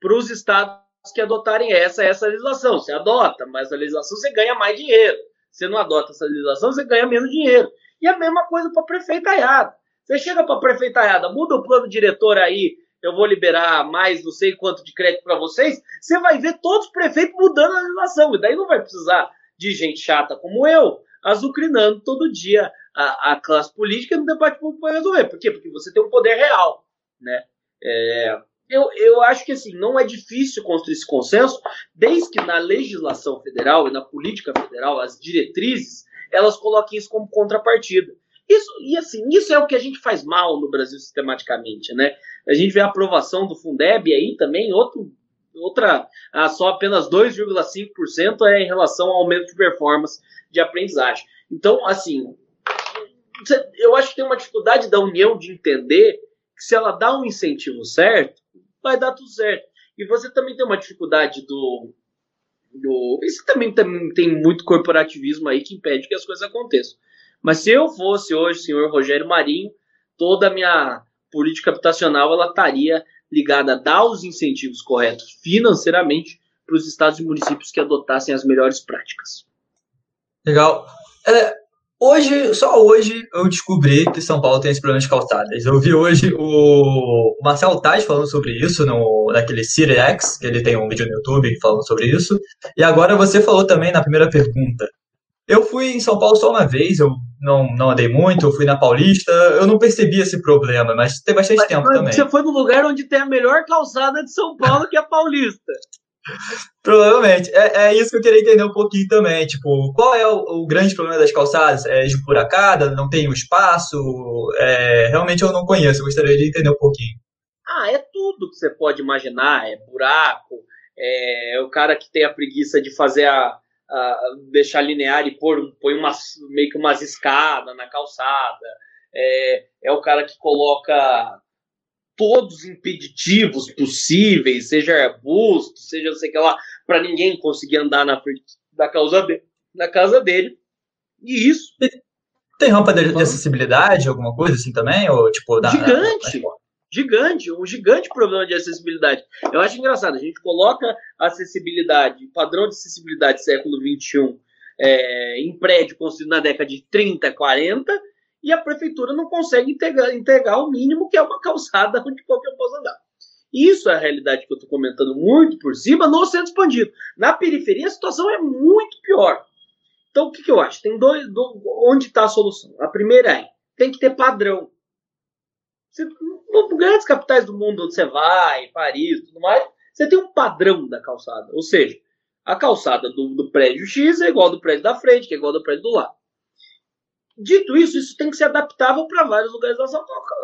para os estados que adotarem essa essa legislação. Você adota, mas a legislação você ganha mais dinheiro. Você não adota essa legislação, você ganha menos dinheiro. E a mesma coisa para prefeitaiada. Você chega para a prefeitaiada, muda o plano diretor aí, eu vou liberar mais não sei quanto de crédito para vocês, você vai ver todos os prefeitos mudando a legislação. E daí não vai precisar de gente chata como eu, azucrinando todo dia a, a classe política no debate público para resolver. Por quê? Porque você tem um poder real. Né? É, eu, eu acho que assim, não é difícil construir esse consenso, desde que na legislação federal e na política federal, as diretrizes, elas coloquem isso como contrapartida. Isso, e assim, isso é o que a gente faz mal no Brasil sistematicamente, né? A gente vê a aprovação do Fundeb aí também, outro, outra, ah, só apenas 2,5% é em relação ao aumento de performance de aprendizagem. Então, assim, eu acho que tem uma dificuldade da União de entender que se ela dá um incentivo certo, vai dar tudo certo. E você também tem uma dificuldade do. do isso também, também tem muito corporativismo aí que impede que as coisas aconteçam. Mas se eu fosse hoje, senhor Rogério Marinho, toda a minha política habitacional ela estaria ligada a dar os incentivos corretos financeiramente para os estados e municípios que adotassem as melhores práticas. Legal. É, hoje, só hoje, eu descobri que São Paulo tem esse problema de calçadas. Eu vi hoje o Marcelo Tais falando sobre isso no, naquele X, que ele tem um vídeo no YouTube falando sobre isso. E agora você falou também na primeira pergunta eu fui em São Paulo só uma vez, eu não, não andei muito, eu fui na Paulista, eu não percebi esse problema, mas tem bastante mas, tempo mas também. Você foi no lugar onde tem a melhor calçada de São Paulo, que é a Paulista. Provavelmente. É, é, isso que eu queria entender um pouquinho também. Tipo, qual é o, o grande problema das calçadas? É esburacada? Não tem o espaço? É, realmente eu não conheço, gostaria de entender um pouquinho. Ah, é tudo que você pode imaginar. É buraco, é o cara que tem a preguiça de fazer a, uh, deixar linear e pôr põe umas, meio que umas escadas na calçada. É, é o cara que coloca todos os impeditivos possíveis, seja arbusto, seja não sei o que lá, para ninguém conseguir andar na frente da, causa de, da casa dele. E isso. Tem rampa de, de, acessibilidade, alguma coisa assim também? Ou, tipo, da, Gigante! gigante, um gigante problema de acessibilidade. Eu acho engraçado, a gente coloca acessibilidade, padrão de acessibilidade século XXI é, em prédio construído na década de 30, 40, e a prefeitura não consegue integrar, integrar o mínimo que é uma calçada onde qualquer um possa andar. Isso é a realidade que eu estou comentando muito por cima no centro expandido. Na periferia a situação é muito pior. Então o que, que eu acho? Tem dois. Do, onde está a solução? A primeira é tem que ter padrão. Você, no, grandes capitais do mundo onde você vai, Paris, tudo mais, você tem um padrão da calçada. Ou seja, a calçada do, do prédio X é igual ao do prédio da frente, que é igual ao do prédio do lado. Dito isso, isso tem que ser adaptável para vários lugares da,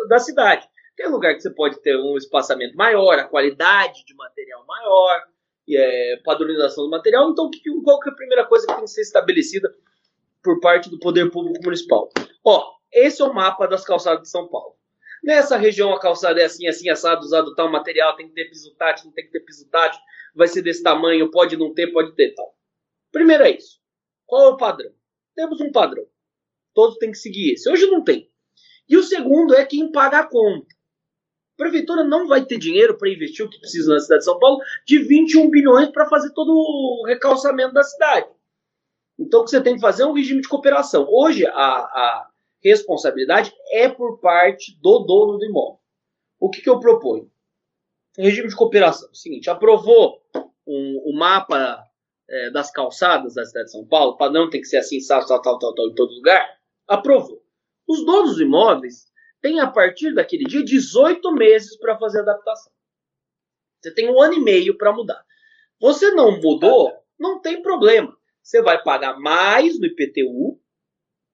da cidade. Tem lugar que você pode ter um espaçamento maior, a qualidade de material maior, e é, padronização do material. Então, qual que é a primeira coisa que tem que ser estabelecida por parte do poder público municipal? Ó, esse é o mapa das calçadas de São Paulo. Nessa região a calçada é assim, assim, assado, usado tal material, tem que ter piso tátil, não tem que ter piso tátil, vai ser desse tamanho, pode não ter, pode ter tal. Primeiro é isso. Qual é o padrão? Temos um padrão. Todos têm que seguir esse. Hoje não tem. E o segundo é quem paga a conta. A prefeitura não vai ter dinheiro para investir o que precisa na cidade de São Paulo de 21 bilhões para fazer todo o recalçamento da cidade. Então o que você tem que fazer é um regime de cooperação. Hoje a, a responsabilidade é por parte do dono do imóvel. O que, que eu proponho? Regime de cooperação. O seguinte, aprovou o um, um mapa é, das calçadas da cidade de São Paulo, padrão tem que ser assim, tal, tal, tal, tal, em todo lugar. Aprovou. Os donos dos imóveis têm, a partir daquele dia, 18 meses para fazer a adaptação. Você tem um ano e meio para mudar. Você não mudou, não tem problema. Você vai pagar mais no IPTU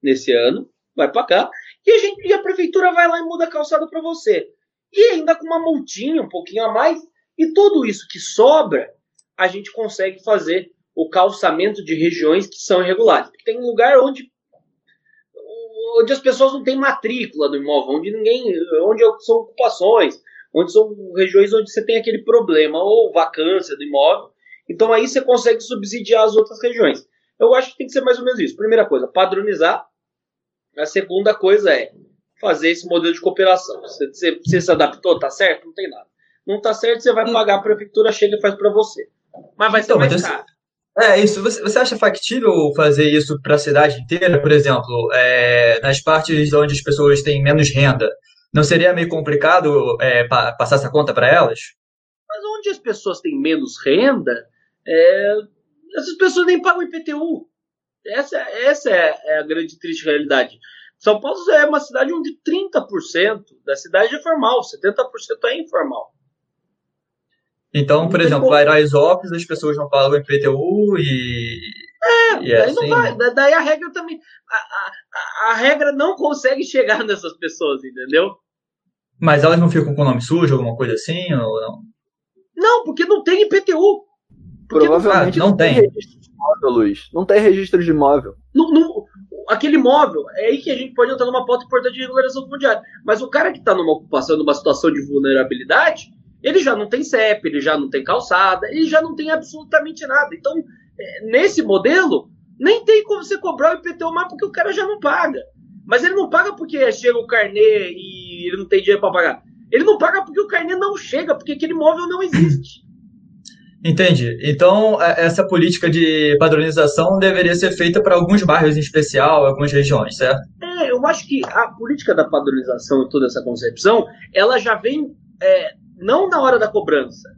nesse ano, vai para cá, e a, gente, e a prefeitura vai lá e muda a calçada para você. E ainda com uma multinha um pouquinho a mais, e tudo isso que sobra, a gente consegue fazer o calçamento de regiões que são irregulares. Tem lugar onde onde as pessoas não têm matrícula do imóvel, onde ninguém, onde são ocupações, onde são regiões onde você tem aquele problema ou vacância do imóvel. Então aí você consegue subsidiar as outras regiões. Eu acho que tem que ser mais ou menos isso. Primeira coisa, padronizar a segunda coisa é fazer esse modelo de cooperação. Você, você, você se adaptou, tá certo? Não tem nada. Não tá certo, você vai pagar, a prefeitura chega e faz para você. Mas vai ser então, mais caro. É, isso. Você, você acha factível fazer isso para a cidade inteira, por exemplo, é, nas partes onde as pessoas têm menos renda? Não seria meio complicado é, pa passar essa conta para elas? Mas onde as pessoas têm menos renda, é, essas pessoas nem pagam IPTU. Essa, essa é, é a grande triste realidade. São Paulo é uma cidade onde 30% da cidade é formal, 70% é informal. Então, por exemplo, lá em as pessoas não pagam IPTU e. É, e é daí, assim, não vai, daí a regra também. A, a, a, regra não consegue chegar nessas pessoas, entendeu? Mas elas não ficam com o nome sujo, alguma coisa assim? Ou não? Não, porque não tem IPTU. Porque Provavelmente não, não tem. registro de imóvel, Luiz. Não tem registro de imóvel. Não, não, aquele imóvel, é aí que a gente pode entrar numa pauta importante de regularização fundiária. Mas o cara que está numa ocupação, numa situação de vulnerabilidade, ele já não tem CEP, ele já não tem calçada, ele já não tem absolutamente nada. Então, é, nesse modelo, nem tem como você cobrar o IPTU mais porque o cara já não paga. Mas ele não paga porque chega o carnê e ele não tem dinheiro para pagar. Ele não paga porque o carnê não chega, porque aquele imóvel não existe. Entendi. Então, é, essa política de padronização deveria ser feita para alguns bairros em especial, algumas regiões, certo? É, eu acho que a política da padronização e toda essa concepção, ela já vem é, não na hora da cobrança,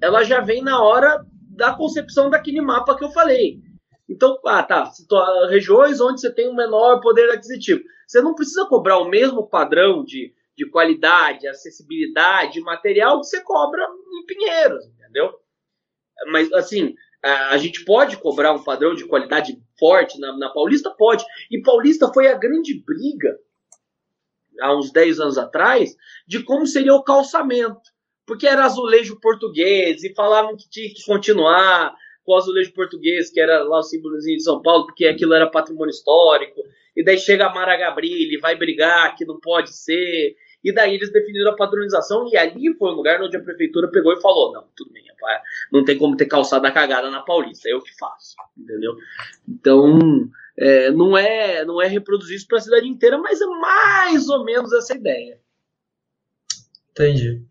ela já vem na hora da concepção daquele mapa que eu falei. Então, ah, tá, regiões onde você tem um menor poder aquisitivo. Você não precisa cobrar o mesmo padrão de, de qualidade, acessibilidade, material que você cobra em Pinheiros, entendeu? Mas, assim, a, gente pode cobrar um padrão de qualidade forte na, na Paulista? Pode. E Paulista foi a grande briga, há uns 10 anos atrás, de como seria o calçamento porque era azulejo português e falavam que tinha que continuar com o azulejo português, que era lá o símbolozinho de São Paulo, porque aquilo era patrimônio histórico. E daí chega a Mara Gabrilli, vai brigar que não pode ser. E daí eles definiram a padronização e ali foi o lugar onde a prefeitura pegou e falou: não, tudo bem, rapaz, não tem como ter calçada cagada na Paulista, é eu que faço, entendeu? Então, é, não é não é reproduzir isso para a cidade inteira, mas é mais ou menos essa ideia. Entendi.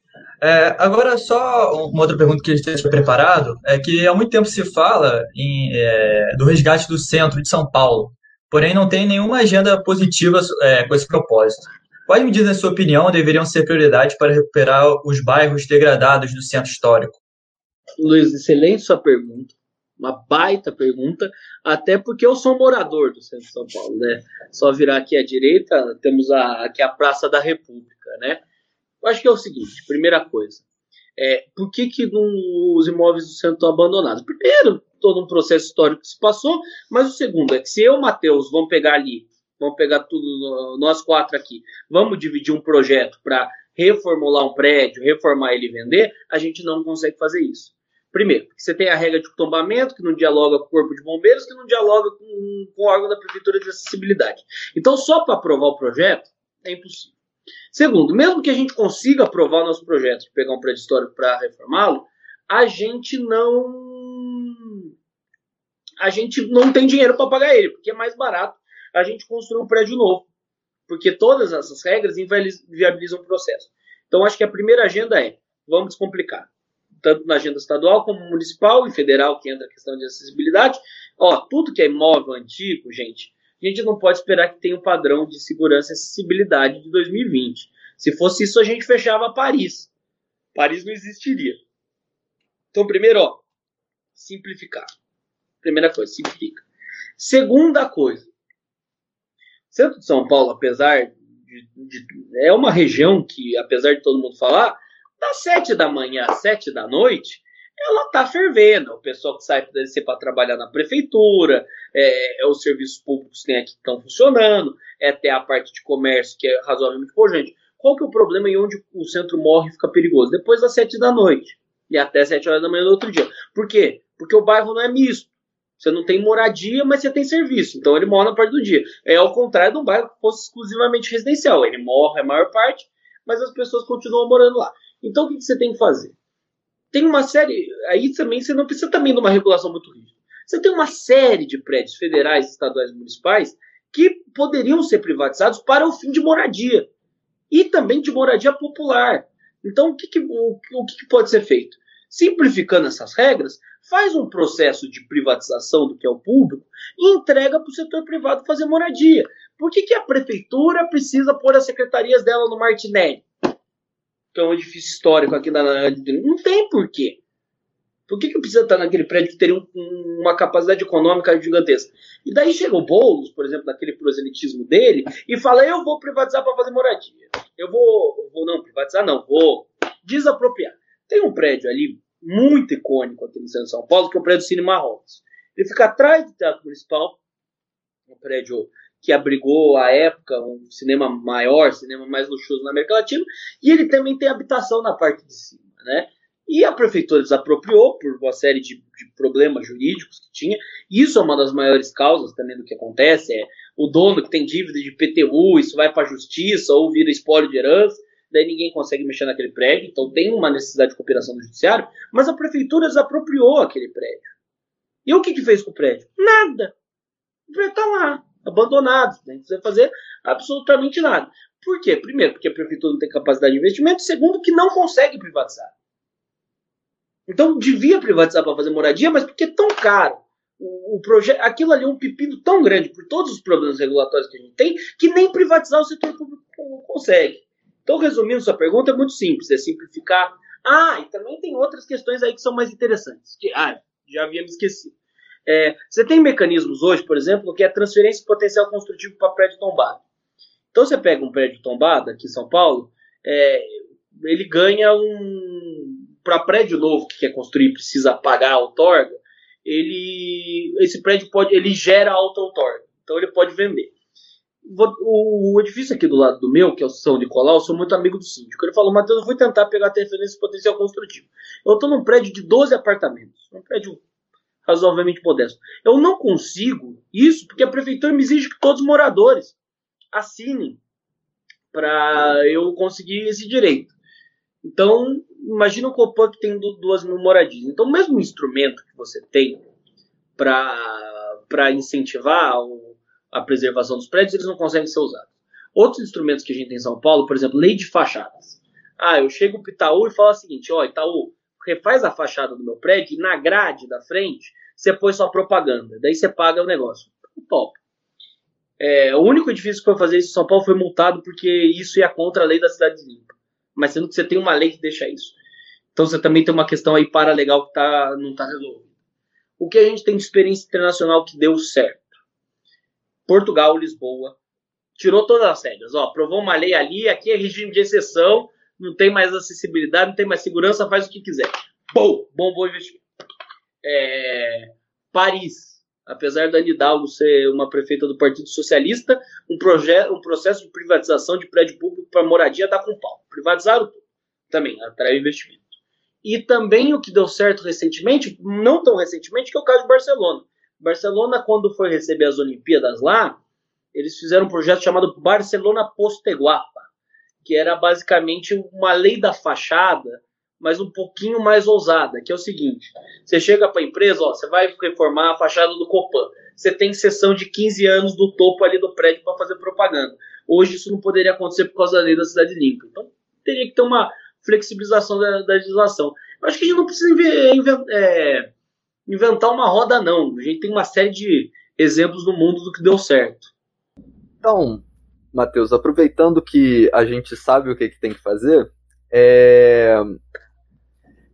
É, agora, só uma outra pergunta que a gente tem preparado é que há muito tempo se fala em, é, do resgate do centro de São Paulo, porém não tem nenhuma agenda positiva é, com esse propósito. Quais medidas, na sua opinião, deveriam ser prioridade para recuperar os bairros degradados do centro histórico? Luiz, excelente sua pergunta. Uma baita pergunta, até porque eu sou morador do centro de São Paulo, né? Só virar aqui à direita, temos a, aqui a Praça da República, né? Eu acho que é o seguinte, primeira coisa, é, por que, que não, os imóveis do centro estão abandonados? Primeiro, todo um processo histórico que se passou, mas o segundo é que se eu, Matheus, vamos pegar ali, vamos pegar tudo, nós quatro aqui, vamos dividir um projeto para reformular um prédio, reformar ele e vender, a gente não consegue fazer isso. Primeiro, porque você tem a regra de tombamento, que não dialoga com o corpo de bombeiros, que não dialoga com, com o órgão da prefeitura de acessibilidade. Então, só para aprovar o projeto, é impossível. Segundo, mesmo que a gente consiga aprovar o nosso projeto de pegar um prédio histórico para reformá-lo, a gente não a gente não tem dinheiro para pagar ele, porque é mais barato a gente construir um prédio novo, porque todas essas regras inviabilizam o processo. Então acho que a primeira agenda é vamos descomplicar, tanto na agenda estadual como municipal e federal que entra a questão de acessibilidade. Ó, tudo que é imóvel antigo, gente, a gente não pode esperar que tenha um padrão de segurança e acessibilidade de 2020. Se fosse isso, a gente fechava Paris. Paris não existiria. Então, primeiro, ó, simplificar. Primeira coisa, simplifica. Segunda coisa, centro de São Paulo, apesar de, de, é uma região que, apesar de todo mundo falar, das sete da manhã às sete da noite, ela está fervendo. O pessoal que sai para trabalhar na prefeitura, é, é, os serviços públicos que que estão funcionando, é até a parte de comércio que é razoavelmente gente. Qual que é o problema e onde o centro morre e fica perigoso? Depois das sete da noite e até sete horas da manhã do outro dia. Por quê? Porque o bairro não é misto. Você não tem moradia, mas você tem serviço. Então ele morre na parte do dia. É ao contrário de um bairro que fosse exclusivamente residencial. Ele morre a maior parte, mas as pessoas continuam morando lá. Então o que você tem que fazer? Tem uma série. Aí também você não precisa também de uma regulação muito rígida. Você tem uma série de prédios federais, estaduais e municipais que poderiam ser privatizados para o fim de moradia e também de moradia popular. Então, o que, que o, o que, pode ser feito? Simplificando essas regras, faz um processo de privatização do que é o público e entrega para o setor privado fazer moradia. Por que, que a prefeitura precisa pôr as secretarias dela no Martinelli? Que é um edifício histórico aqui na. Não tem porquê. Por que, que precisa estar naquele prédio que teria um, uma capacidade econômica gigantesca? E daí chega o Boulos, por exemplo, naquele proselitismo dele, e fala: eu vou privatizar para fazer moradia. Eu vou, vou. Não, privatizar não, vou desapropriar. Tem um prédio ali muito icônico aqui no centro de São Paulo, que é o prédio Cine Marrocos. Ele fica atrás do Teatro Municipal, um prédio que abrigou à época um cinema maior, cinema mais luxuoso na América Latina, e ele também tem habitação na parte de cima, né? E a prefeitura desapropriou por uma série de, de, problemas jurídicos que tinha. Isso é uma das maiores causas também do que acontece. É o dono que tem dívida de PTU, isso vai para a justiça ou vira espólio de herança daí ninguém consegue mexer naquele prédio, então tem uma necessidade de cooperação do judiciário, mas a prefeitura desapropriou aquele prédio. E o que, que fez com o prédio? Nada. O prédio está lá, abandonado, não precisa fazer absolutamente nada. Por quê? Primeiro, porque a prefeitura não tem capacidade de investimento, segundo, que não consegue privatizar. Então devia privatizar para fazer moradia, mas porque é tão caro. O, o projeto, aquilo ali é um pepino tão grande por todos os problemas regulatórios que a gente tem, que nem privatizar o setor público consegue. Então, resumindo sua pergunta, é muito simples, é simplificar. Ah, e também tem outras questões aí que são mais interessantes. Que, ah, já havia me esquecido. É, você tem mecanismos hoje, por exemplo, que é transferência de potencial construtivo para prédio tombado. Então você pega um prédio tombado aqui em São Paulo, é, ele ganha um. Para prédio novo que quer construir precisa pagar a outorga, ele, esse prédio pode, ele gera alta outorga. Então ele pode vender o, edifício aqui do lado do meu, que é o São Nicolau, eu sou muito amigo do síndico. Ele falou, Matheus, eu vou tentar pegar a referência potencial construtivo. Eu estou num prédio de 12 apartamentos, um prédio razoavelmente modesto. Eu não consigo isso porque a prefeitura me exige que todos os moradores assinem para eu conseguir esse direito. Então, imagina o Copan que tem duas mil moradias. Então, o mesmo instrumento que você tem para incentivar a preservação dos prédios, eles não conseguem ser usados. Outros instrumentos que a gente tem em São Paulo, por exemplo, lei de fachadas. Ah, eu chego para Itaú e falo o seguinte: ó, Itaú, refaz a fachada do meu prédio e na grade da frente você põe sua propaganda. Daí você paga o negócio. Top. É, o único edifício que foi fazer isso em São Paulo foi multado porque isso ia contra a lei da cidade limpa. Mas sendo que você tem uma lei que deixa isso. Então você também tem uma questão aí paralegal que tá, não está resolvida. O que a gente tem de experiência internacional que deu certo? Portugal, Lisboa, tirou todas as regras. Ó, aprovou uma lei ali, aqui é regime de exceção, não tem mais acessibilidade, não tem mais segurança, faz o que quiser. Bom, bom, bom investimento. É, Paris, apesar da Anne Hidalgo ser uma prefeita do Partido Socialista, um, um processo de privatização de prédio público para moradia dá com pau. Privatizaram tudo. Também atrai investimento. E também o que deu certo recentemente, não tão recentemente, que é o caso de Barcelona. Barcelona, quando foi receber as Olimpíadas lá, eles fizeram um projeto chamado Barcelona Posteguapa, que era basicamente uma lei da fachada, mas um pouquinho mais ousada, que é o seguinte: você chega para a empresa, ó, você vai reformar a fachada do Copan, você tem sessão de 15 anos do topo ali do prédio para fazer propaganda. Hoje isso não poderia acontecer por causa da lei da cidade limpa. Então teria que ter uma flexibilização da, da legislação. Eu acho que a gente não precisa é, inventar uma roda, não. A gente tem uma série de exemplos no mundo do que deu certo. Então, Matheus, aproveitando que a gente sabe o que, que tem que fazer, é...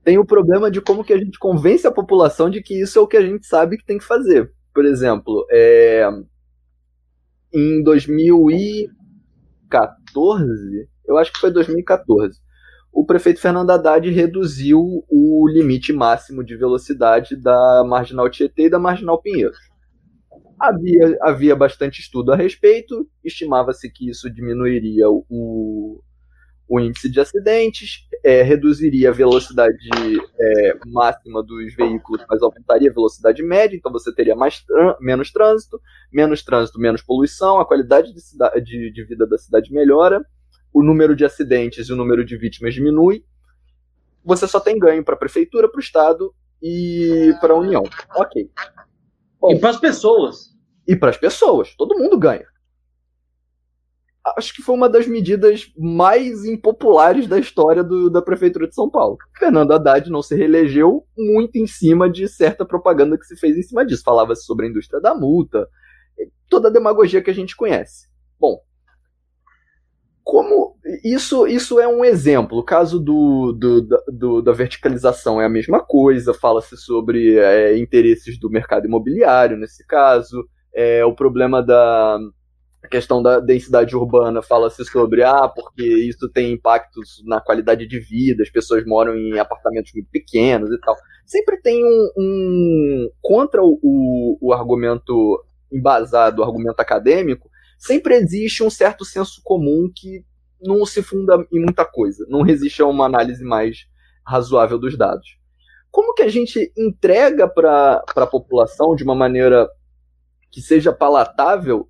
tem o problema de como que a gente convence a população de que isso é o que a gente sabe que tem que fazer. Por exemplo, é... em 2014, eu acho que foi 2014, o prefeito Fernando Haddad reduziu o limite máximo de velocidade da Marginal Tietê e da Marginal Pinheiros. Havia, havia bastante estudo a respeito, estimava-se que isso diminuiria o, o índice de acidentes, é, reduziria a velocidade é, máxima dos veículos, mas aumentaria a velocidade média, então você teria mais menos trânsito, menos trânsito, menos poluição, a qualidade de, de, de vida da cidade melhora o número de acidentes e o número de vítimas diminui, você só tem ganho para a prefeitura, para o Estado e para a União. Ok. Bom, e para as pessoas. E para as pessoas. Todo mundo ganha. acho que foi uma das medidas mais impopulares da história do, da Prefeitura de São Paulo. Fernando Haddad não se reelegeu muito em cima de certa propaganda que se fez em cima disso. Falava-se sobre a indústria da multa, toda a demagogia que a gente conhece. Bom, como isso, isso é um exemplo. O caso do, do, do da verticalização é a mesma coisa, fala-se sobre é, interesses do mercado imobiliário nesse caso, é, o problema da questão da densidade urbana, fala-se sobre, ah, porque isso tem impactos na qualidade de vida, as pessoas moram em apartamentos muito pequenos e tal. Sempre tem um. um contra o, o, o argumento embasado, o argumento acadêmico, sempre existe um certo senso comum que não se funda em muita coisa, não resiste a uma análise mais razoável dos dados. Como que a gente entrega para a população de uma maneira que seja palatável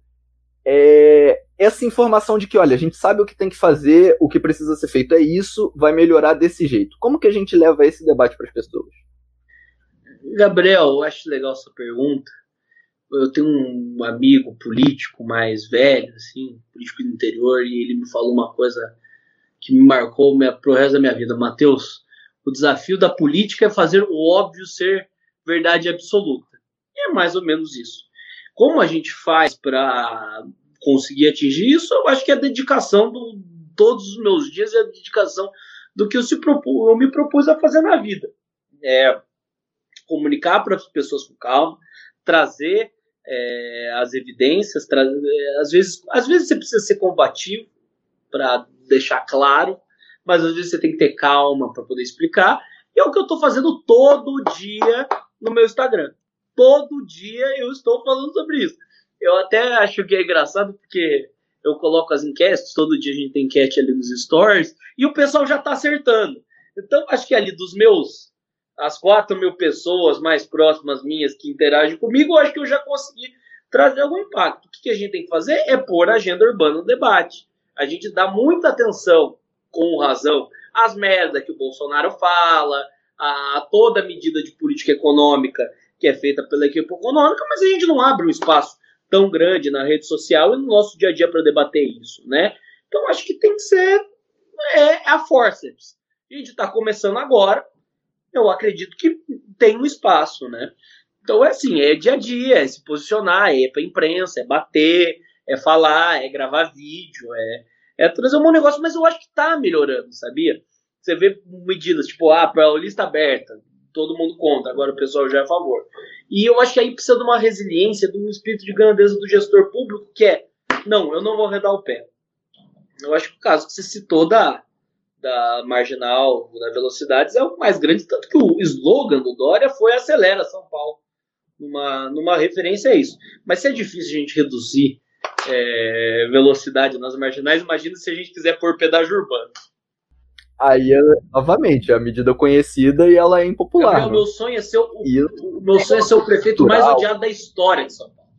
é, essa informação de que, olha, a gente sabe o que tem que fazer, o que precisa ser feito é isso, vai melhorar desse jeito. Como que a gente leva esse debate para as pessoas? Gabriel, eu acho legal essa pergunta, eu tenho um amigo político mais velho, assim, político do interior, e ele me falou uma coisa que me marcou minha, pro resto da minha vida. Mateus, o desafio da política é fazer o óbvio ser verdade absoluta. E é mais ou menos isso. Como a gente faz para conseguir atingir isso? Eu acho que é a dedicação de todos os meus dias é a dedicação do que eu, se propus, eu me propus a fazer na vida. É comunicar para as pessoas com calma, trazer é, as evidências, é, às, vezes, às vezes você precisa ser combativo para deixar claro, mas às vezes você tem que ter calma para poder explicar. E é o que eu estou fazendo todo dia no meu Instagram. Todo dia eu estou falando sobre isso. Eu até acho que é engraçado porque eu coloco as enquetes, todo dia a gente tem enquete ali nos stories, e o pessoal já está acertando. Então, acho que ali dos meus as 4 mil pessoas mais próximas minhas que interagem comigo, eu acho que eu já consegui trazer algum impacto. O que a gente tem que fazer é pôr a agenda urbana no debate. A gente dá muita atenção, com razão, às merdas que o Bolsonaro fala, a toda medida de política econômica que é feita pela equipe econômica, mas a gente não abre um espaço tão grande na rede social e no nosso dia a dia para debater isso, né? Então acho que tem que ser é, a forceps. A gente está começando agora, eu acredito que tem um espaço, né? Então é assim, é dia a dia, é se posicionar, é pra imprensa, é bater, é falar, é gravar vídeo, é, é trazer um negócio, mas eu acho que tá melhorando, sabia? Você vê medidas tipo, ah, para lista aberta, todo mundo conta, agora o pessoal já é a favor. E eu acho que aí precisa de uma resiliência, de um espírito de grandeza do gestor público, que é, não, eu não vou arredar o pé. Eu acho que o caso que você citou da, da marginal, da velocidades, é o mais grande, tanto que o slogan do Dória foi acelera São Paulo, numa, numa referência a isso. Mas se é difícil a gente reduzir é, velocidade nas marginais, imagina se a gente quiser pôr pedágio urbano. Aí, novamente, é a medida conhecida e ela é impopular. Gabriel, né? meu sonho é ser o, o meu sonho é ser o prefeito mais odiado da história de São Paulo.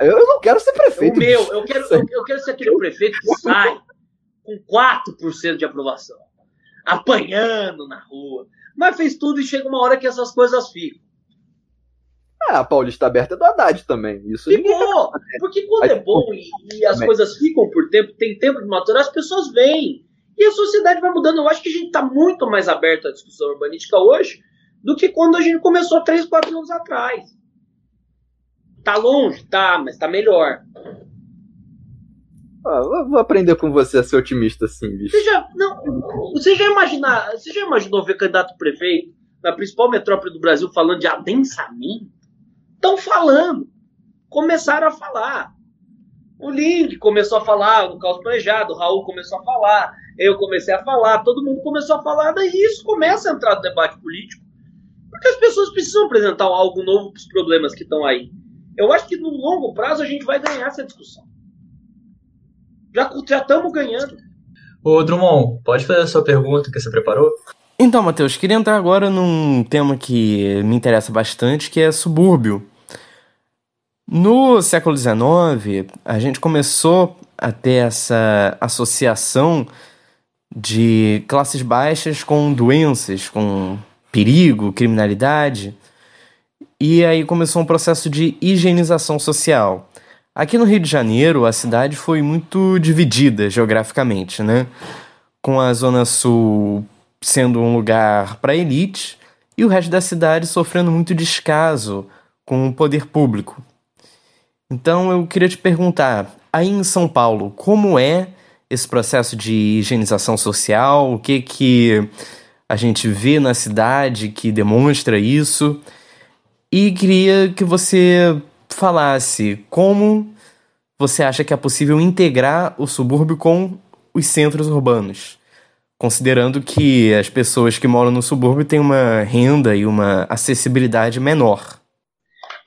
Eu não quero ser prefeito. O meu, eu quero, eu, eu quero ser aquele prefeito que sai com 4% de aprovação, apanhando na rua, mas fez tudo e chega uma hora que essas coisas ficam. Ah, a Paulista Aberta é do Haddad também. Isso Ficou! Porque quando é bom e, e as coisas ficam por tempo, tem tempo de maturar, as pessoas vêm. E a sociedade vai mudando. Eu acho que a gente está muito mais aberto à discussão urbanística hoje do que quando a gente começou 3, 4 anos atrás. Tá longe? Tá, mas tá melhor. Ah, vou aprender com você a ser otimista assim, bicho. Você já, não, você já, imagina, você já imaginou ver candidato prefeito na principal metrópole do Brasil falando de adensamento? Estão falando. Começaram a falar. O Link começou a falar, no caos planejado, o Raul começou a falar, eu comecei a falar, todo mundo começou a falar, daí isso começa a entrar no debate político. Porque as pessoas precisam apresentar algo novo para os problemas que estão aí. Eu acho que no longo prazo a gente vai ganhar essa discussão. Já estamos ganhando. Ô Drummond, pode fazer a sua pergunta que você preparou? Então, Matheus, queria entrar agora num tema que me interessa bastante, que é subúrbio. No século XIX, a gente começou a ter essa associação de classes baixas com doenças, com perigo, criminalidade. E aí começou um processo de higienização social. Aqui no Rio de Janeiro, a cidade foi muito dividida geograficamente, né? Com a Zona Sul sendo um lugar para elite e o resto da cidade sofrendo muito descaso com o poder público. Então eu queria te perguntar, aí em São Paulo, como é esse processo de higienização social? O que que a gente vê na cidade que demonstra isso? E queria que você falasse como você acha que é possível integrar o subúrbio com os centros urbanos, considerando que as pessoas que moram no subúrbio têm uma renda e uma acessibilidade menor.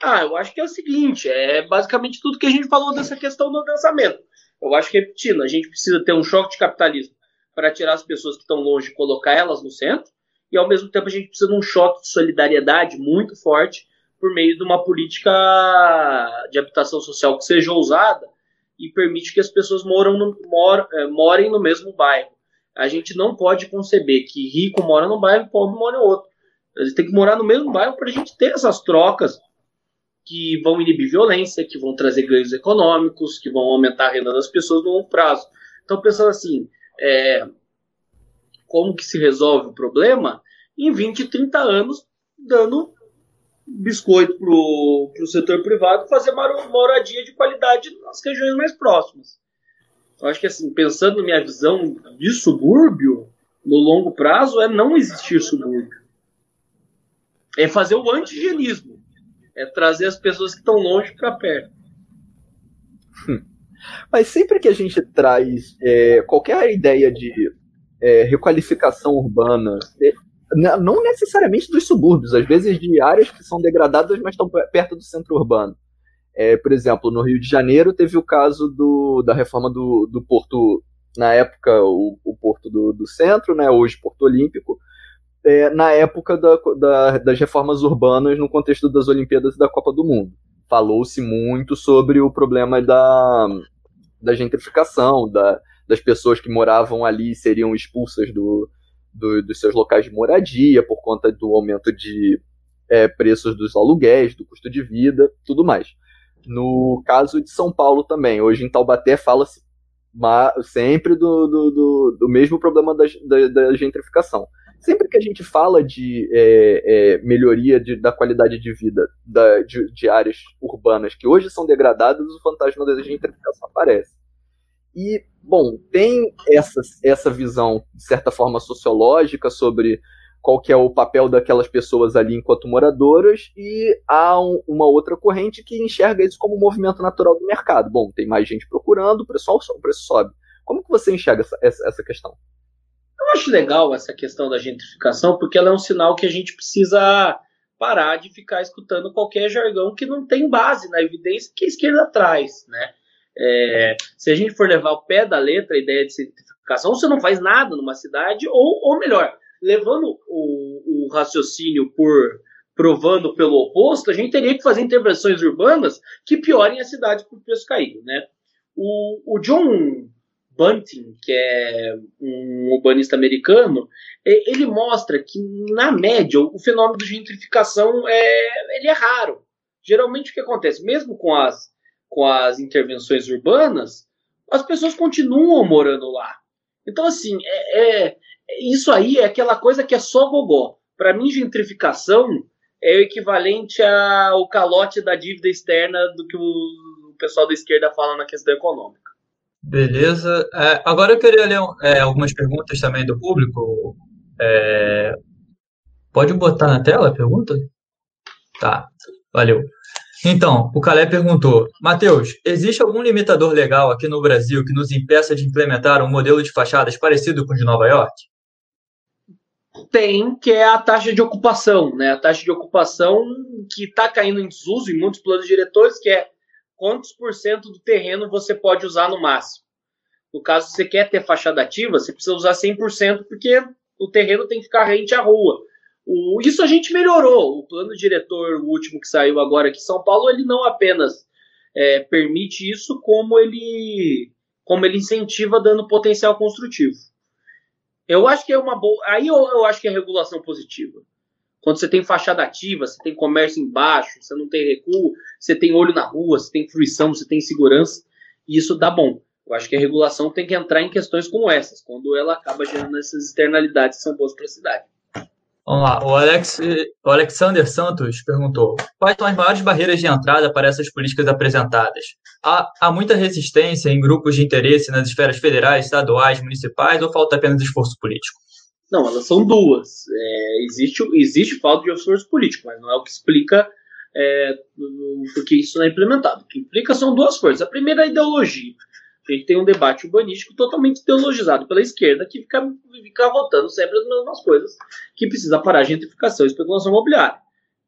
Ah, eu acho que é o seguinte, é basicamente tudo que a gente falou dessa questão do lançamento. Eu acho que repetindo, a gente precisa ter um choque de capitalismo para tirar as pessoas que estão longe e colocar elas no centro, e ao mesmo tempo a gente precisa de um choque de solidariedade muito forte por meio de uma política de habitação social que seja ousada e permite que as pessoas moram no, mor, é, morem no mesmo bairro. A gente não pode conceber que rico mora num bairro e pobre mora em outro. Eles têm que morar no mesmo bairro para a gente ter essas trocas que vão inibir violência, que vão trazer ganhos econômicos, que vão aumentar a renda das pessoas no longo prazo. Então, pensando assim, é, como que se resolve o problema? Em 20, 30 anos, dando biscoito para o setor privado fazer moradia de qualidade nas regiões mais próximas. Eu acho que, assim, pensando na minha visão de subúrbio, no longo prazo, é não existir subúrbio. É fazer o anti-higienismo é trazer as pessoas que estão longe para perto. Mas sempre que a gente traz é, qualquer ideia de é, requalificação urbana, não necessariamente dos subúrbios, às vezes de áreas que são degradadas, mas estão perto do centro urbano. É, por exemplo, no Rio de Janeiro teve o caso do, da reforma do, do porto, na época o, o porto do, do centro, né, hoje Porto Olímpico, é, na época da, da, das reformas urbanas no contexto das Olimpíadas e da Copa do Mundo. Falou-se muito sobre o problema da, da gentrificação, da, das pessoas que moravam ali seriam expulsas do, do, dos seus locais de moradia por conta do aumento de é, preços dos aluguéis, do custo de vida, tudo mais. No caso de São Paulo também, hoje em Taubaté fala-se sempre do, do, do, do mesmo problema da, da, da gentrificação sempre que a gente fala de é, é, melhoria de, da qualidade de vida da, de, de, áreas urbanas que hoje são degradadas, o fantasma da gentrificação aparece. E, bom, tem essa, essa visão, de certa forma, sociológica sobre qual que é o papel daquelas pessoas ali enquanto moradoras, e há um, uma outra corrente que enxerga isso como um movimento natural do mercado. Bom, tem mais gente procurando, o preço, o preço sobe. Como que você enxerga essa, essa, essa questão? Eu acho legal essa questão da gentrificação, porque ela é um sinal que a gente precisa parar de ficar escutando qualquer jargão que não tem base na evidência que a esquerda traz, né? É, se a gente for levar o pé da letra a ideia de gentrificação, você não faz nada numa cidade, ou, ou melhor, levando o, o raciocínio por provando pelo oposto, a gente teria que fazer intervenções urbanas que piorem a cidade o preço cair, né? O, o John Bunting, que é um urbanista americano, ele mostra que, na média, o fenômeno de gentrificação é, ele é raro. Geralmente, o que acontece? Mesmo com as, com as intervenções urbanas, as pessoas continuam morando lá. Então, assim, é, é isso aí é aquela coisa que é só gogó. Para mim, gentrificação é o equivalente ao calote da dívida externa do que o pessoal da esquerda fala na questão econômica. Beleza. É, agora eu queria ler é, algumas perguntas também do público. É, pode botar na tela a pergunta? Tá, valeu. Então, o Calé perguntou: Matheus, existe algum limitador legal aqui no Brasil que nos impeça de implementar um modelo de fachadas parecido com o de Nova York? Tem, que é a taxa de ocupação, né? A taxa de ocupação que está caindo em desuso em muitos planos diretores, que é quantos por cento do terreno você pode usar no máximo. No caso, se você quer ter fachada ativa, você precisa usar 100%, porque o terreno tem que ficar rente à rua. O, isso a gente melhorou. O plano diretor, o último que saiu agora aqui em São Paulo, ele não apenas é, permite isso, como ele, como ele incentiva dando potencial construtivo. Eu acho que é uma boa. Aí eu, eu acho que é regulação positiva. Quando você tem fachada ativa, você tem comércio embaixo, você não tem recuo, você tem olho na rua, você tem fruição, você tem segurança, isso dá bom. Eu acho que a regulação tem que entrar em questões como essas, quando ela acaba gerando essas externalidades que são boas para a cidade. Vamos lá, o, Alex, o Alexander Santos perguntou: quais são as maiores barreiras de entrada para essas políticas apresentadas? Há, há muita resistência em grupos de interesse nas esferas federais, estaduais, municipais ou falta apenas esforço político? Não, elas são duas. É, existe, existe falta de esforço político, mas não é o que explica é, porque isso não é implementado. O que implica são duas coisas. A primeira é a ideologia. A gente tem um debate urbanístico totalmente ideologizado pela esquerda que fica, fica votando sempre as mesmas coisas, que precisa parar a gentrificação e especulação imobiliária.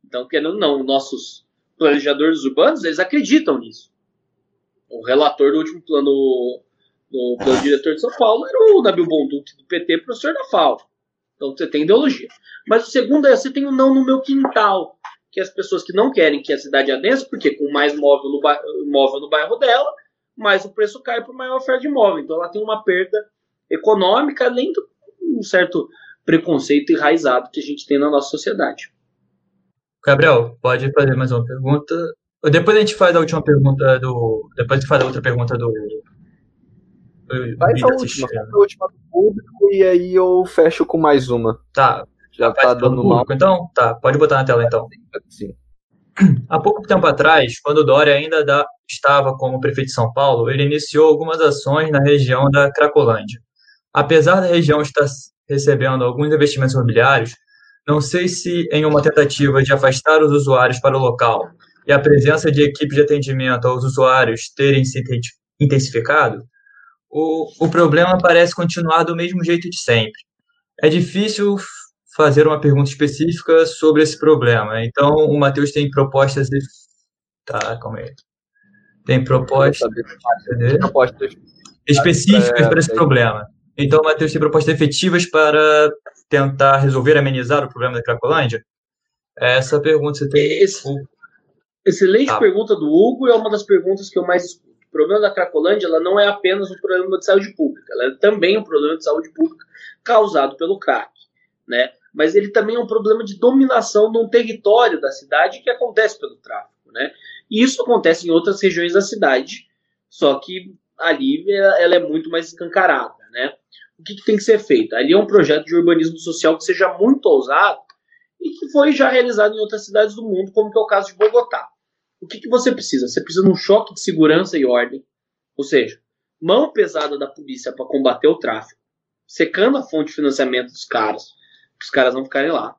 Então, querendo não, nossos planejadores urbanos, eles acreditam nisso. O relator do último plano, do plano diretor de São Paulo era o Nabil Bonduque do PT, professor da FAO. Então, você tem ideologia. Mas o segundo é, você tem o um não no meu quintal, que as pessoas que não querem que a cidade adense, porque com mais móvel no, móvel no bairro dela, mais o preço cai por maior oferta de imóvel. Então ela tem uma perda econômica, além de um certo preconceito enraizado que a gente tem na nossa sociedade. Gabriel, pode fazer mais uma pergunta. Depois a gente faz a última pergunta do. Depois a gente faz a outra pergunta do. do faz a última, a última do público e aí eu fecho com mais uma. Tá. Já tá dando mal. Então, tá, pode botar na tela então. Sim. Há pouco tempo atrás, quando Dória ainda da, estava como prefeito de São Paulo, ele iniciou algumas ações na região da Cracolândia. Apesar da região estar recebendo alguns investimentos imobiliários, não sei se em uma tentativa de afastar os usuários para o local e a presença de equipes de atendimento aos usuários terem se intensificado, o, o problema parece continuar do mesmo jeito de sempre. É difícil fazer uma pergunta específica sobre esse problema. Então, o Matheus tem propostas. De... Tá, calma aí. Tem propostas, propostas específicas é, para esse é. problema. Então, o Matheus tem propostas efetivas para tentar resolver, amenizar o problema da Cracolândia? Essa pergunta você tem. Esse, excelente tá. pergunta do Hugo, é uma das perguntas que eu mais escuto. O problema da Cracolândia ela não é apenas um problema de saúde pública, ela é também um problema de saúde pública causado pelo crack. Né? Mas ele também é um problema de dominação de um território da cidade que acontece pelo tráfico, né? E isso acontece em outras regiões da cidade, só que ali ela é muito mais escancarada, né? O que, que tem que ser feito? Ali é um projeto de urbanismo social que seja muito ousado e que foi já realizado em outras cidades do mundo, como que é o caso de Bogotá. O que, que você precisa? Você precisa de um choque de segurança e ordem, ou seja, mão pesada da polícia para combater o tráfico, secando a fonte de financiamento dos caras, os caras não ficarem lá.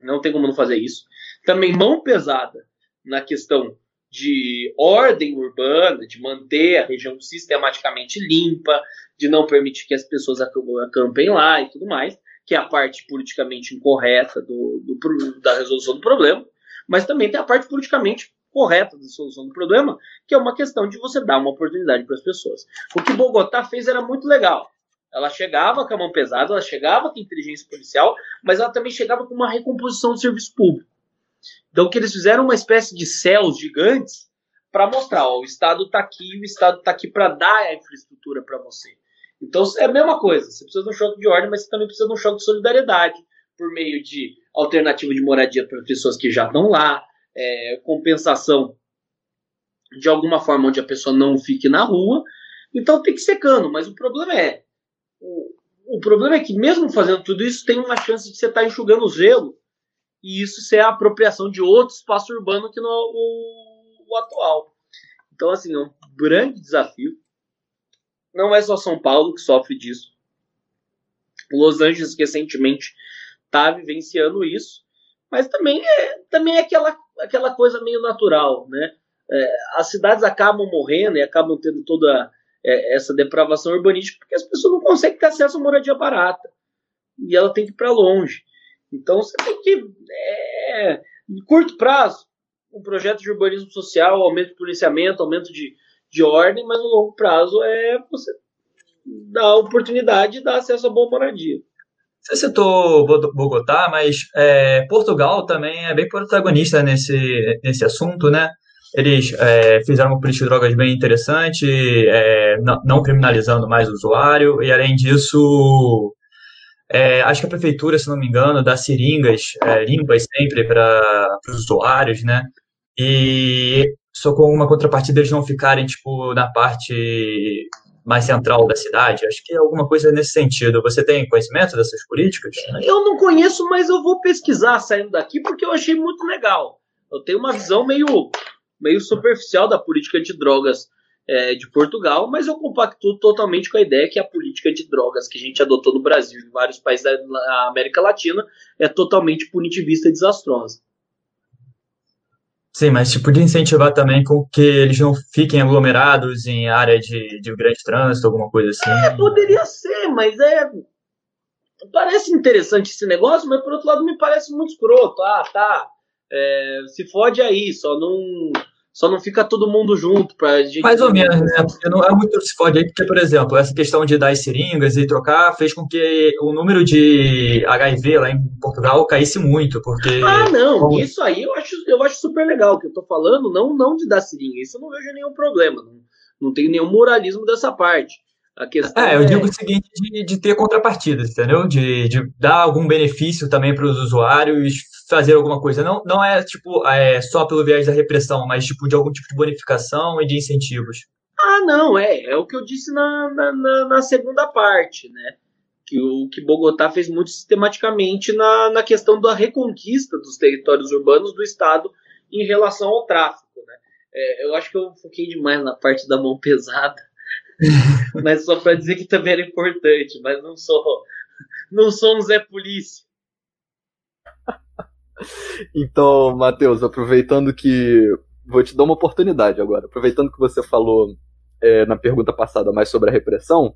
Não tem como não fazer isso. Também mão pesada na questão de ordem urbana, de manter a região sistematicamente limpa, de não permitir que as pessoas acampem lá e tudo mais, que é a parte politicamente incorreta do, do, da resolução do problema, mas também tem a parte politicamente correta da solução do problema, que é uma questão de você dar uma oportunidade para as pessoas. O que Bogotá fez era muito legal. Ela chegava com a mão pesada, ela chegava com inteligência policial, mas ela também chegava com uma recomposição do serviço público. Então, que eles fizeram uma espécie de céus gigantes para mostrar: ó, o Estado está aqui, o Estado está aqui para dar a infraestrutura para você. Então, é a mesma coisa. Você precisa de um choque de ordem, mas você também precisa de um choque de solidariedade por meio de alternativa de moradia para pessoas que já estão lá, é, compensação de alguma forma onde a pessoa não fique na rua. Então tem que ser cano, mas o problema é o, problema é que, mesmo fazendo tudo isso, tem uma chance de você estar tá enxugando o gelo e isso ser a apropriação de outro espaço urbano que no o, o atual. Então, assim, é um grande desafio. Não é só São Paulo que sofre disso. Los Angeles recentemente está vivenciando isso, mas também é, também é aquela, aquela coisa meio natural, né? É, as cidades acabam morrendo e acabam tendo toda é, essa depravação urbanística, porque as pessoas não conseguem ter acesso a moradia barata. E ela tem que ir para longe. Então você tem que. É, em curto prazo, um projeto de urbanismo social, aumento de policiamento, aumento de, de ordem, mas no longo prazo é você dar oportunidade de dar acesso a boa moradia. Você citou Bogotá, mas é, Portugal também é bem protagonista nesse, nesse assunto, né? Eles é, fizeram uma política de drogas bem interessante, é, não, criminalizando mais o usuário, e além disso, É, acho que a prefeitura, se não me engano, dá seringas é, limpas sempre para os usuários, né? E só com uma contrapartida eles não ficarem, tipo, na parte mais central da cidade. Acho que é alguma coisa nesse sentido. Você tem conhecimento dessas políticas? Eu não conheço, mas eu vou pesquisar saindo daqui porque eu achei muito legal. Eu tenho uma visão meio, meio superficial da política de drogas é, de Portugal, mas eu compacto totalmente com a ideia que a política de drogas que a gente adotou no Brasil e em vários países da América Latina é totalmente punitivista e desastrosa. Sim, mas tipo de incentivar também com que eles não fiquem aglomerados em área de, de grande trânsito, alguma coisa assim. É, poderia ser, mas é. Parece interessante esse negócio, mas por outro lado me parece muito escroto. Ah, tá. É, se fode aí, só não só não fica todo mundo junto pra gente. Mais ou menos, né? Porque não é muito se fode aí, porque, por exemplo, essa questão de dar as seringas e trocar fez com que o número de HIV lá em Portugal caísse muito, porque. Ah, não, como... isso aí eu acho, eu acho super legal. O que eu tô falando, não, não de dar seringa, isso eu não vejo nenhum problema. Não, não tem nenhum moralismo dessa parte. A questão é, eu é... digo o seguinte, de, de ter contrapartidas, entendeu? De, de dar algum benefício também para os usuários fazer alguma coisa. Não, não é tipo é, só pelo viés da repressão, mas tipo de algum tipo de bonificação e de incentivos. Ah, não, é. É o que eu disse na, na, na segunda parte, né? Que o que Bogotá fez muito sistematicamente na, na questão da reconquista dos territórios urbanos do Estado em relação ao tráfico. Né? É, eu acho que eu foquei demais na parte da mão pesada, mas só para dizer que também era importante, mas não sou, não sou um Zé Polícia. Então, Matheus, aproveitando que. Vou te dar uma oportunidade agora. Aproveitando que você falou é, na pergunta passada mais sobre a repressão,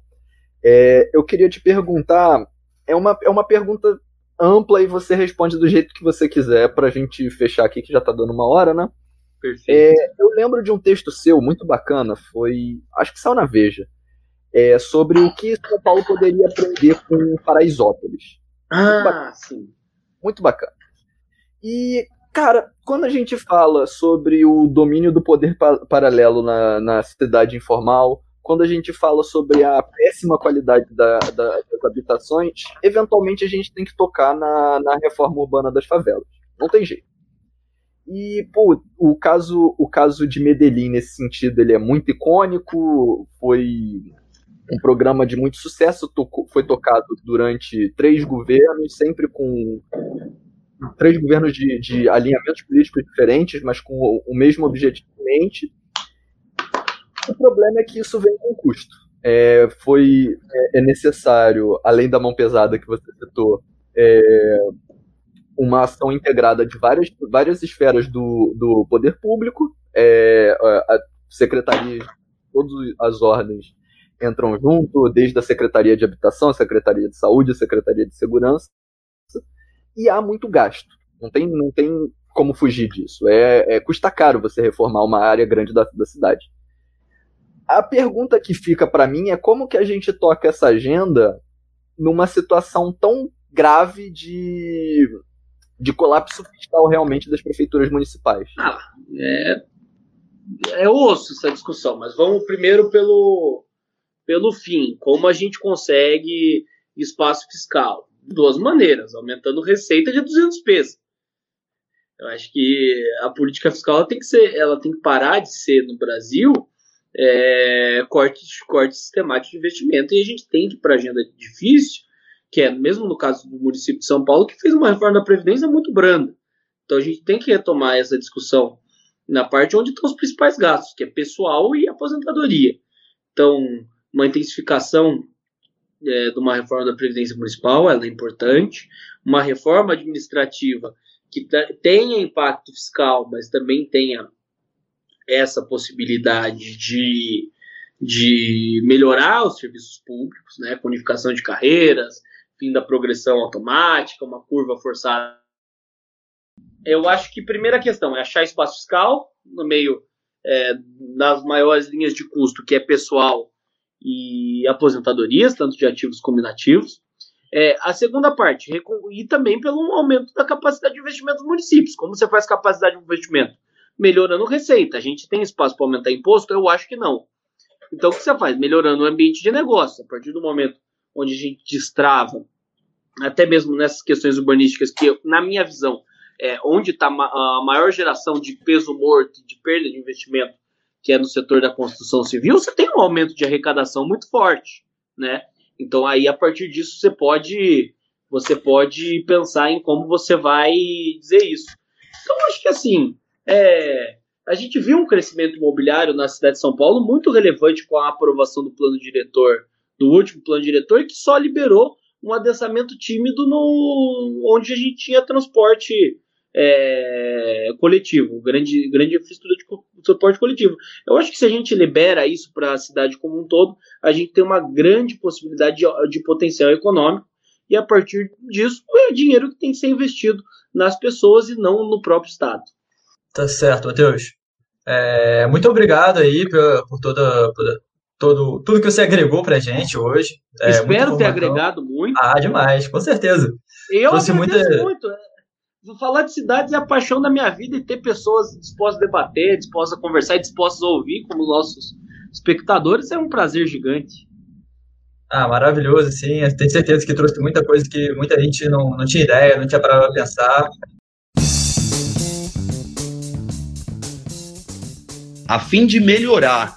é, eu queria te perguntar. É uma, é uma pergunta ampla e você responde do jeito que você quiser para a gente fechar aqui, que já está dando uma hora, né? Perfeito. É, eu lembro de um texto seu muito bacana, foi. Acho que saiu na Veja. É, sobre o que São Paulo poderia aprender com Paraisópolis. Ah, sim. Muito bacana. E, cara, quando a gente fala sobre o domínio do poder pa paralelo na, na cidade informal, quando a gente fala sobre a péssima qualidade da, da, das habitações, eventualmente a gente tem que tocar na, na reforma urbana das favelas. Não tem jeito. E, pô, o caso, o caso de Medellín, nesse sentido, ele é muito icônico, foi um programa de muito sucesso, tocou, foi tocado durante três governos, sempre com três governos de, de alinhamentos políticos diferentes, mas com o, o mesmo objetivo em mente. O problema é que isso vem com custo. É, foi é, é, necessário, além da mão pesada que você citou, é, uma ação integrada de várias, várias esferas do, do poder público, é, a secretaria, todas as ordens entram junto, desde a Secretaria de Habitação, a Secretaria de Saúde, a Secretaria de Segurança, e há muito gasto. Não tem, não tem como fugir disso. É, é custa caro você reformar uma área grande da, da cidade. A pergunta que fica para mim é como que a gente toca essa agenda numa situação tão grave de, de colapso fiscal realmente das prefeituras municipais. Ah, é, é osso essa discussão, mas vamos primeiro pelo, pelo fim. Como a gente consegue espaço fiscal? Duas maneiras, aumentando receita e reduzindo despesa. Eu acho que a política fiscal tem que ser, ela tem que parar de ser no Brasil é, corte, corte sistemático de investimento e a gente tem que para a agenda difícil, que é mesmo no caso do município de São Paulo, que fez uma reforma da Previdência muito branda. Então a gente tem que retomar essa discussão na parte onde estão os principais gastos, que é pessoal e aposentadoria. Então, uma intensificação é, de uma reforma da Previdência Municipal, ela é importante. Uma reforma administrativa que tenha impacto fiscal, mas também tenha essa possibilidade de, de melhorar os serviços públicos, né, com unificação de carreiras, fim da progressão automática, uma curva forçada. Eu acho que primeira questão é achar espaço fiscal no meio é, das maiores linhas de custo, que é pessoal e aposentadorias, tanto de ativos como inativos. É, a segunda parte, e também pelo aumento da capacidade de investimento dos municípios. Como você faz capacidade de investimento? Melhorando receita. A gente tem espaço para aumentar imposto? Eu acho que não. Então, o que você faz? Melhorando o ambiente de negócio. A partir do momento onde a gente destrava até mesmo nessas questões urbanísticas, que na minha visão, é, onde está a maior geração de peso morto, de perda de investimento, que é no setor da construção civil, você tem um aumento de arrecadação muito forte, né? Então aí a partir disso você pode você pode pensar em como você vai dizer isso. Então acho que assim é, a gente viu um crescimento imobiliário na cidade de São Paulo muito relevante com a aprovação do plano diretor do último plano diretor que só liberou um adensamento tímido no onde a gente tinha transporte é, coletivo, grande, grande infraestrutura de suporte coletivo. Eu acho que se a gente libera isso para a cidade como um todo, a gente tem uma grande possibilidade de, de potencial econômico e a partir disso é dinheiro que tem que ser investido nas pessoas e não no próprio Estado. Tá certo, Matheus. É, muito obrigado aí por, por toda por todo, tudo que você agregou pra gente hoje. É, Espero ter agregado muito. Ah, demais, com certeza. Eu Trouxe muita... muito. É. Falar de cidades é a paixão da minha vida e ter pessoas dispostas a debater, dispostas a conversar e dispostas a ouvir, como nossos espectadores, é um prazer gigante. Ah, maravilhoso, sim. Tenho certeza que trouxe muita coisa que muita gente não, não tinha ideia, não tinha parado para pensar. A fim de melhorar